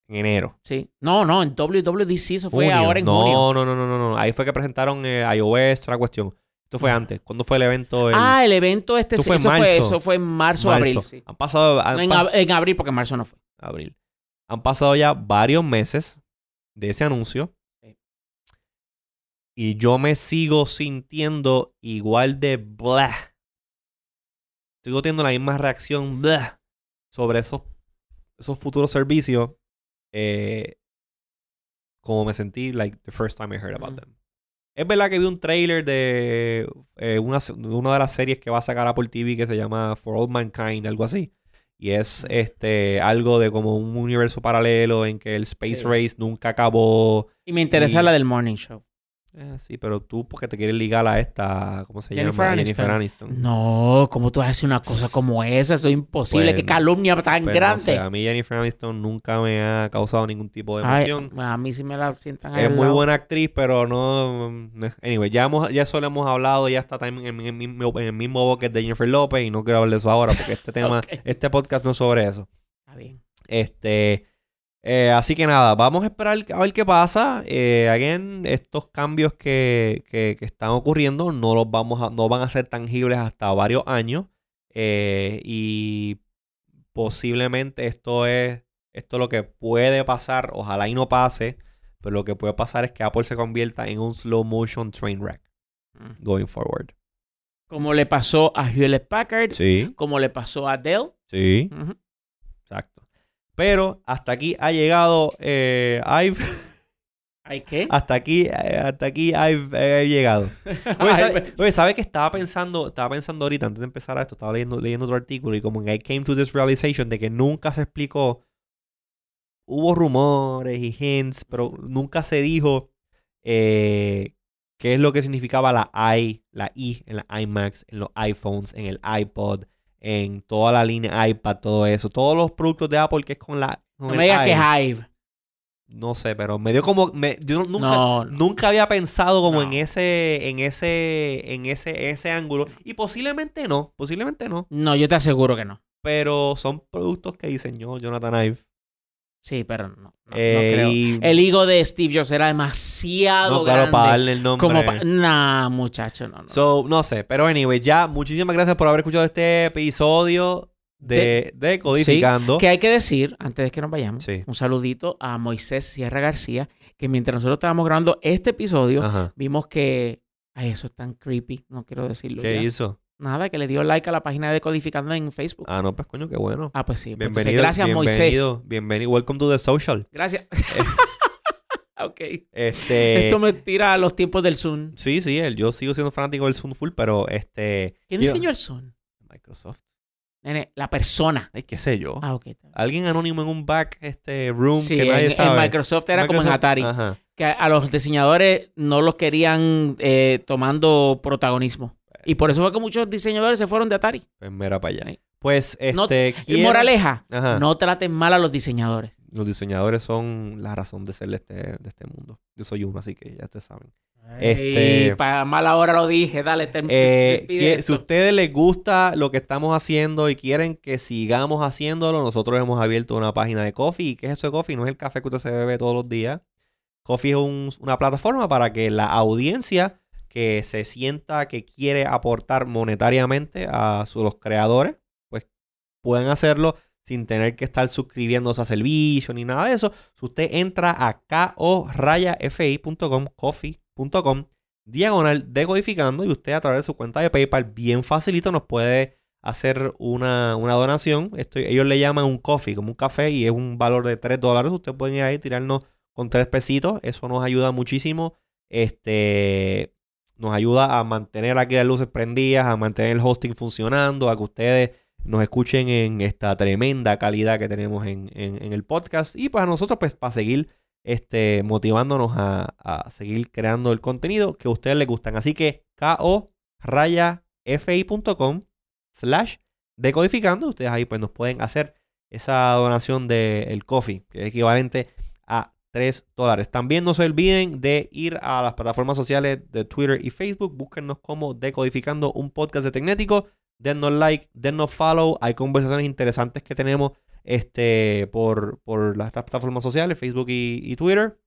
en enero. Sí. No, no, en WWDC eso fue Junio. ahora en no, junio. No, no, no, no, no. Ahí fue que presentaron eh, iOS, otra cuestión. Esto fue Ah. antes. ¿Cuándo fue el evento? El Ah, el evento este, fue eso, fue, eso fue en marzo o abril. marzo. sí. Han pasado. han No, en, pas- ab- en abril, porque en marzo no fue. abril. Han pasado ya varios meses de ese anuncio. Sí. Y yo me sigo sintiendo igual de blah. Sigo teniendo la misma reacción blah sobre esos, esos futuros servicios. eh, como me sentí like the first time I heard about Ujú. them. Es verdad que vi un trailer de eh, una, de una de las series que va a sacar Apple TV que se llama For All Mankind, algo así. Y es este algo de como un universo paralelo en que el Space Sí. Race nunca acabó. Y me interesa Y- la del Morning Show. Eh, sí, pero tú porque te quieres ligar a esta, ¿cómo se Jennifer llama? Aniston. Jennifer Aniston. No, ¿cómo tú vas a hacer una cosa como esa? Eso es imposible. Pues, Qué calumnia tan Pues, no grande. sé, a mí Jennifer Aniston nunca me ha causado ningún tipo de Ay, emoción. a mí sí me la sientan ahí Es muy lado. buena actriz, pero no. Anyway, ya, hemos, ya eso lo hemos hablado, ya está también en, el mismo, en el mismo bucket de Jennifer López y no quiero hablar de eso ahora porque este [LAUGHS] tema, este podcast no es sobre eso. Está bien. Este, Eh, así que nada, vamos a esperar a ver qué pasa. Eh, again, estos cambios que, que- que están ocurriendo no los vamos a, no van a ser tangibles hasta varios años. Eh, y posiblemente esto es, esto es lo que puede pasar, ojalá y no pase, pero lo que puede pasar es que Apple se convierta en un slow motion train wreck going forward. Como le pasó a Hewlett Packard, Sí, como le pasó a Dell. sí, exacto. Pero hasta aquí ha llegado eh, I've ¿Hay qué? Hasta aquí, eh, hasta aquí I've, he llegado. [LAUGHS] Oye, Ay, ¿sabe, ¿sabe que estaba pensando, estaba pensando ahorita, antes de empezar a esto, estaba leyendo, leyendo otro artículo y como en I came to this realization de que nunca se explicó, hubo rumores y hints, pero nunca se dijo eh, qué es lo que significaba la I, la I en la iMacs, en los iPhones, en el iPod, en toda la línea iPad, todo eso. Todos los productos de Apple que es con la... con No el me digas que Hive. No sé, pero me dio como... Me, yo nunca, No, no. Nunca había pensado como en ese, en ese, en ese, ese ángulo. Y posiblemente no, posiblemente no. No, yo te aseguro que no. Pero son productos que diseñó Jonathan Ive. Sí, pero no. no, no Eh, creo. y- El higo de Steve Jobs era demasiado no, claro, grande. para darle el nombre. como pa- Nah, muchacho, no, no. So, no sé, pero anyway, ya, muchísimas gracias por haber escuchado este episodio de, de Codificando. Que hay que decir, antes de que nos vayamos, Sí. un saludito a Moisés Sierra García, que mientras nosotros estábamos grabando este episodio, Ajá. vimos que... Ay, eso es tan creepy, no quiero decirlo ¿Qué ya. hizo? Nada, que le dio like a la página de Codificando en Facebook. Ah, no, pues coño, qué bueno. Ah, pues sí. pues entonces, bienvenido. gracias, Moisés. bienvenido, Bienvenido. Welcome to the social. Gracias. [LAUGHS] ok. Este. Esto me tira a los tiempos del Zoom. Sí, sí, yo sigo siendo fanático del Zoom Full, pero este. ¿Quién quiero- diseñó el Zoom? Microsoft. Nene, la persona. Ay, qué sé yo. Ah, ok. Alguien anónimo en un back este room Sí, que nadie en, en sabe. Microsoft era como en Atari. Ajá. Que a los diseñadores no los querían eh, tomando protagonismo. Y por eso fue que muchos diseñadores se fueron de Atari. Pues mira para allá. Sí. Pues No- este. Y quiero- moraleja, Ajá. no traten mal a los diseñadores. Los diseñadores son la razón de ser de este, de este mundo. Yo soy uno, así que ya ustedes saben. Este-. Para mala hora lo dije, dale, te, Eh, que- si a ustedes les gusta lo que estamos haciendo y quieren que sigamos haciéndolo, nosotros hemos abierto una página de Coffee. ¿Y qué es eso de Coffee? No es el café que usted se bebe todos los días. Coffee es un- una plataforma para que la audiencia que se sienta que quiere aportar monetariamente a su- los creadores, pues pueden hacerlo sin tener que estar suscribiéndose a servicio ni nada de eso. Si usted entra a ko-fi.com, coffee.com, diagonal decodificando y usted a través de su cuenta de PayPal bien facilito nos puede hacer una, una donación. Ellos le llaman un coffee, como un café y es un valor de 3 dólares. Usted puede ir ahí y tirarnos con 3 pesitos. Eso nos ayuda muchísimo. Este nos ayuda a mantener aquí las luces prendidas, a mantener el hosting funcionando, a que ustedes nos escuchen en esta tremenda calidad que tenemos en, en- el podcast. Y para nosotros, pues, para seguir este, motivándonos a, a seguir creando el contenido que a ustedes les gustan. Así que ko fi.com slash decodificando. Ustedes ahí pues nos pueden hacer esa donación del coffee, que es equivalente a 3 dólares. También no se olviden de ir a las plataformas sociales de Twitter y Facebook. Búsquennos como Decodificando un podcast de Tecnético. Dennos like, dennos follow. Hay conversaciones interesantes que tenemos este, por, por las plataformas sociales, Facebook y, Twitter.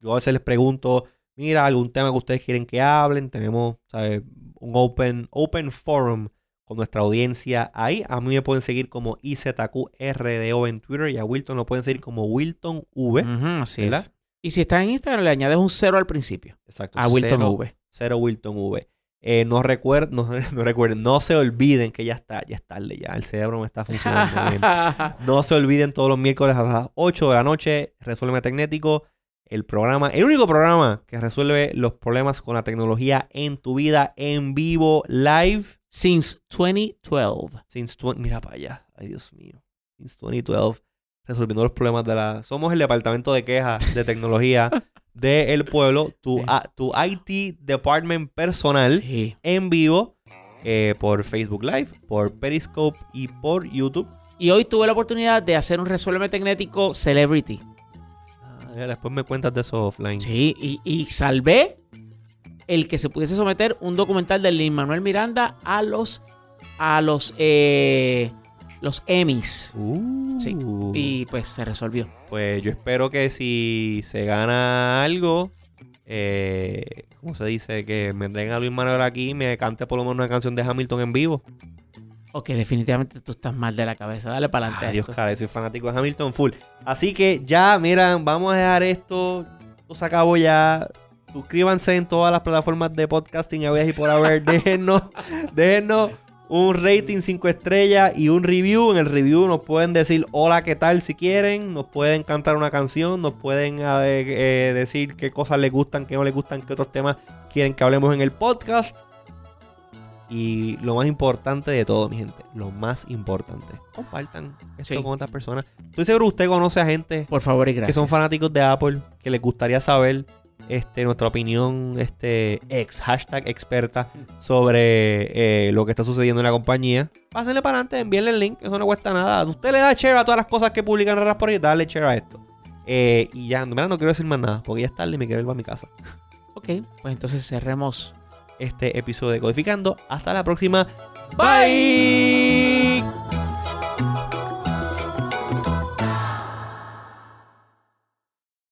Yo a veces les pregunto, mira, algún tema que ustedes quieren que hablen. Tenemos un open, open forum con nuestra audiencia ahí. A mí me pueden seguir como IZQRDO en Twitter y a Wilton lo pueden seguir como Wilton V. Ujú, así ¿verdad? es. Y si está en Instagram, le añades un cero al principio. Exacto. A Wilton cero, V. Cero Wilton V. Eh, no, recuer- no, [LAUGHS] no recuerden, no se olviden que ya está, ya es tarde ya. El cerebro no está funcionando bien. [LAUGHS] No se olviden todos los miércoles a las 8 de la noche, Resuelve Tecnético, el programa, el único programa que resuelve los problemas con la tecnología en tu vida en vivo, live, Since 2012. since 20 mira para allá, ay Dios mío, since 2012, resolviendo los problemas de la, somos el departamento de quejas de tecnología [LAUGHS] del pueblo, tu, Sí. a- tu IT department personal Sí. en vivo eh, por Facebook Live, por Periscope y por YouTube. Y hoy tuve la oportunidad de hacer un resuelve tecnético celebrity. Ah, después me cuentas de eso offline. Sí, y, y salvé el que se pudiese someter un documental de Lin Manuel Miranda a los a los eh, los Emmys. Uh. Sí. Y pues se resolvió. Pues yo espero que si se gana algo, eh, ¿cómo se dice? Que me den a Luis Manuel aquí y me cante por lo menos una canción de Hamilton en vivo. Ok, definitivamente tú estás mal de la cabeza. Dale para adelante. Dios, cara, soy fanático de Hamilton full. Así que ya, miran, vamos a dejar esto. Esto se acabó ya. Suscríbanse en todas las plataformas de podcasting a y por haber. [LAUGHS] déjennos, déjennos un rating 5 estrellas y un review. En el review nos pueden decir hola, ¿qué tal? Si quieren. Nos pueden cantar una canción. Nos pueden eh, eh, decir qué cosas les gustan, qué no les gustan, qué otros temas quieren que hablemos en el podcast. Y lo más importante de todo, mi gente, lo más importante, compartan esto Sí. con otras personas. Estoy seguro que usted conoce a gente Por favor y que gracias. son fanáticos de Apple, que les gustaría saber este, nuestra opinión este, ex, hashtag experta sobre eh, lo que está sucediendo en la compañía. Pásenle para adelante, envíenle el link, eso no cuesta nada. Usted le da share a todas las cosas que publican raras por ahí, dale share a esto. Eh, y ya, mira, no quiero decir más nada, porque ya es tarde y me quiero ir a mi casa. Ok, pues entonces cerremos. Este episodio de Codificando. Hasta la próxima. Bye.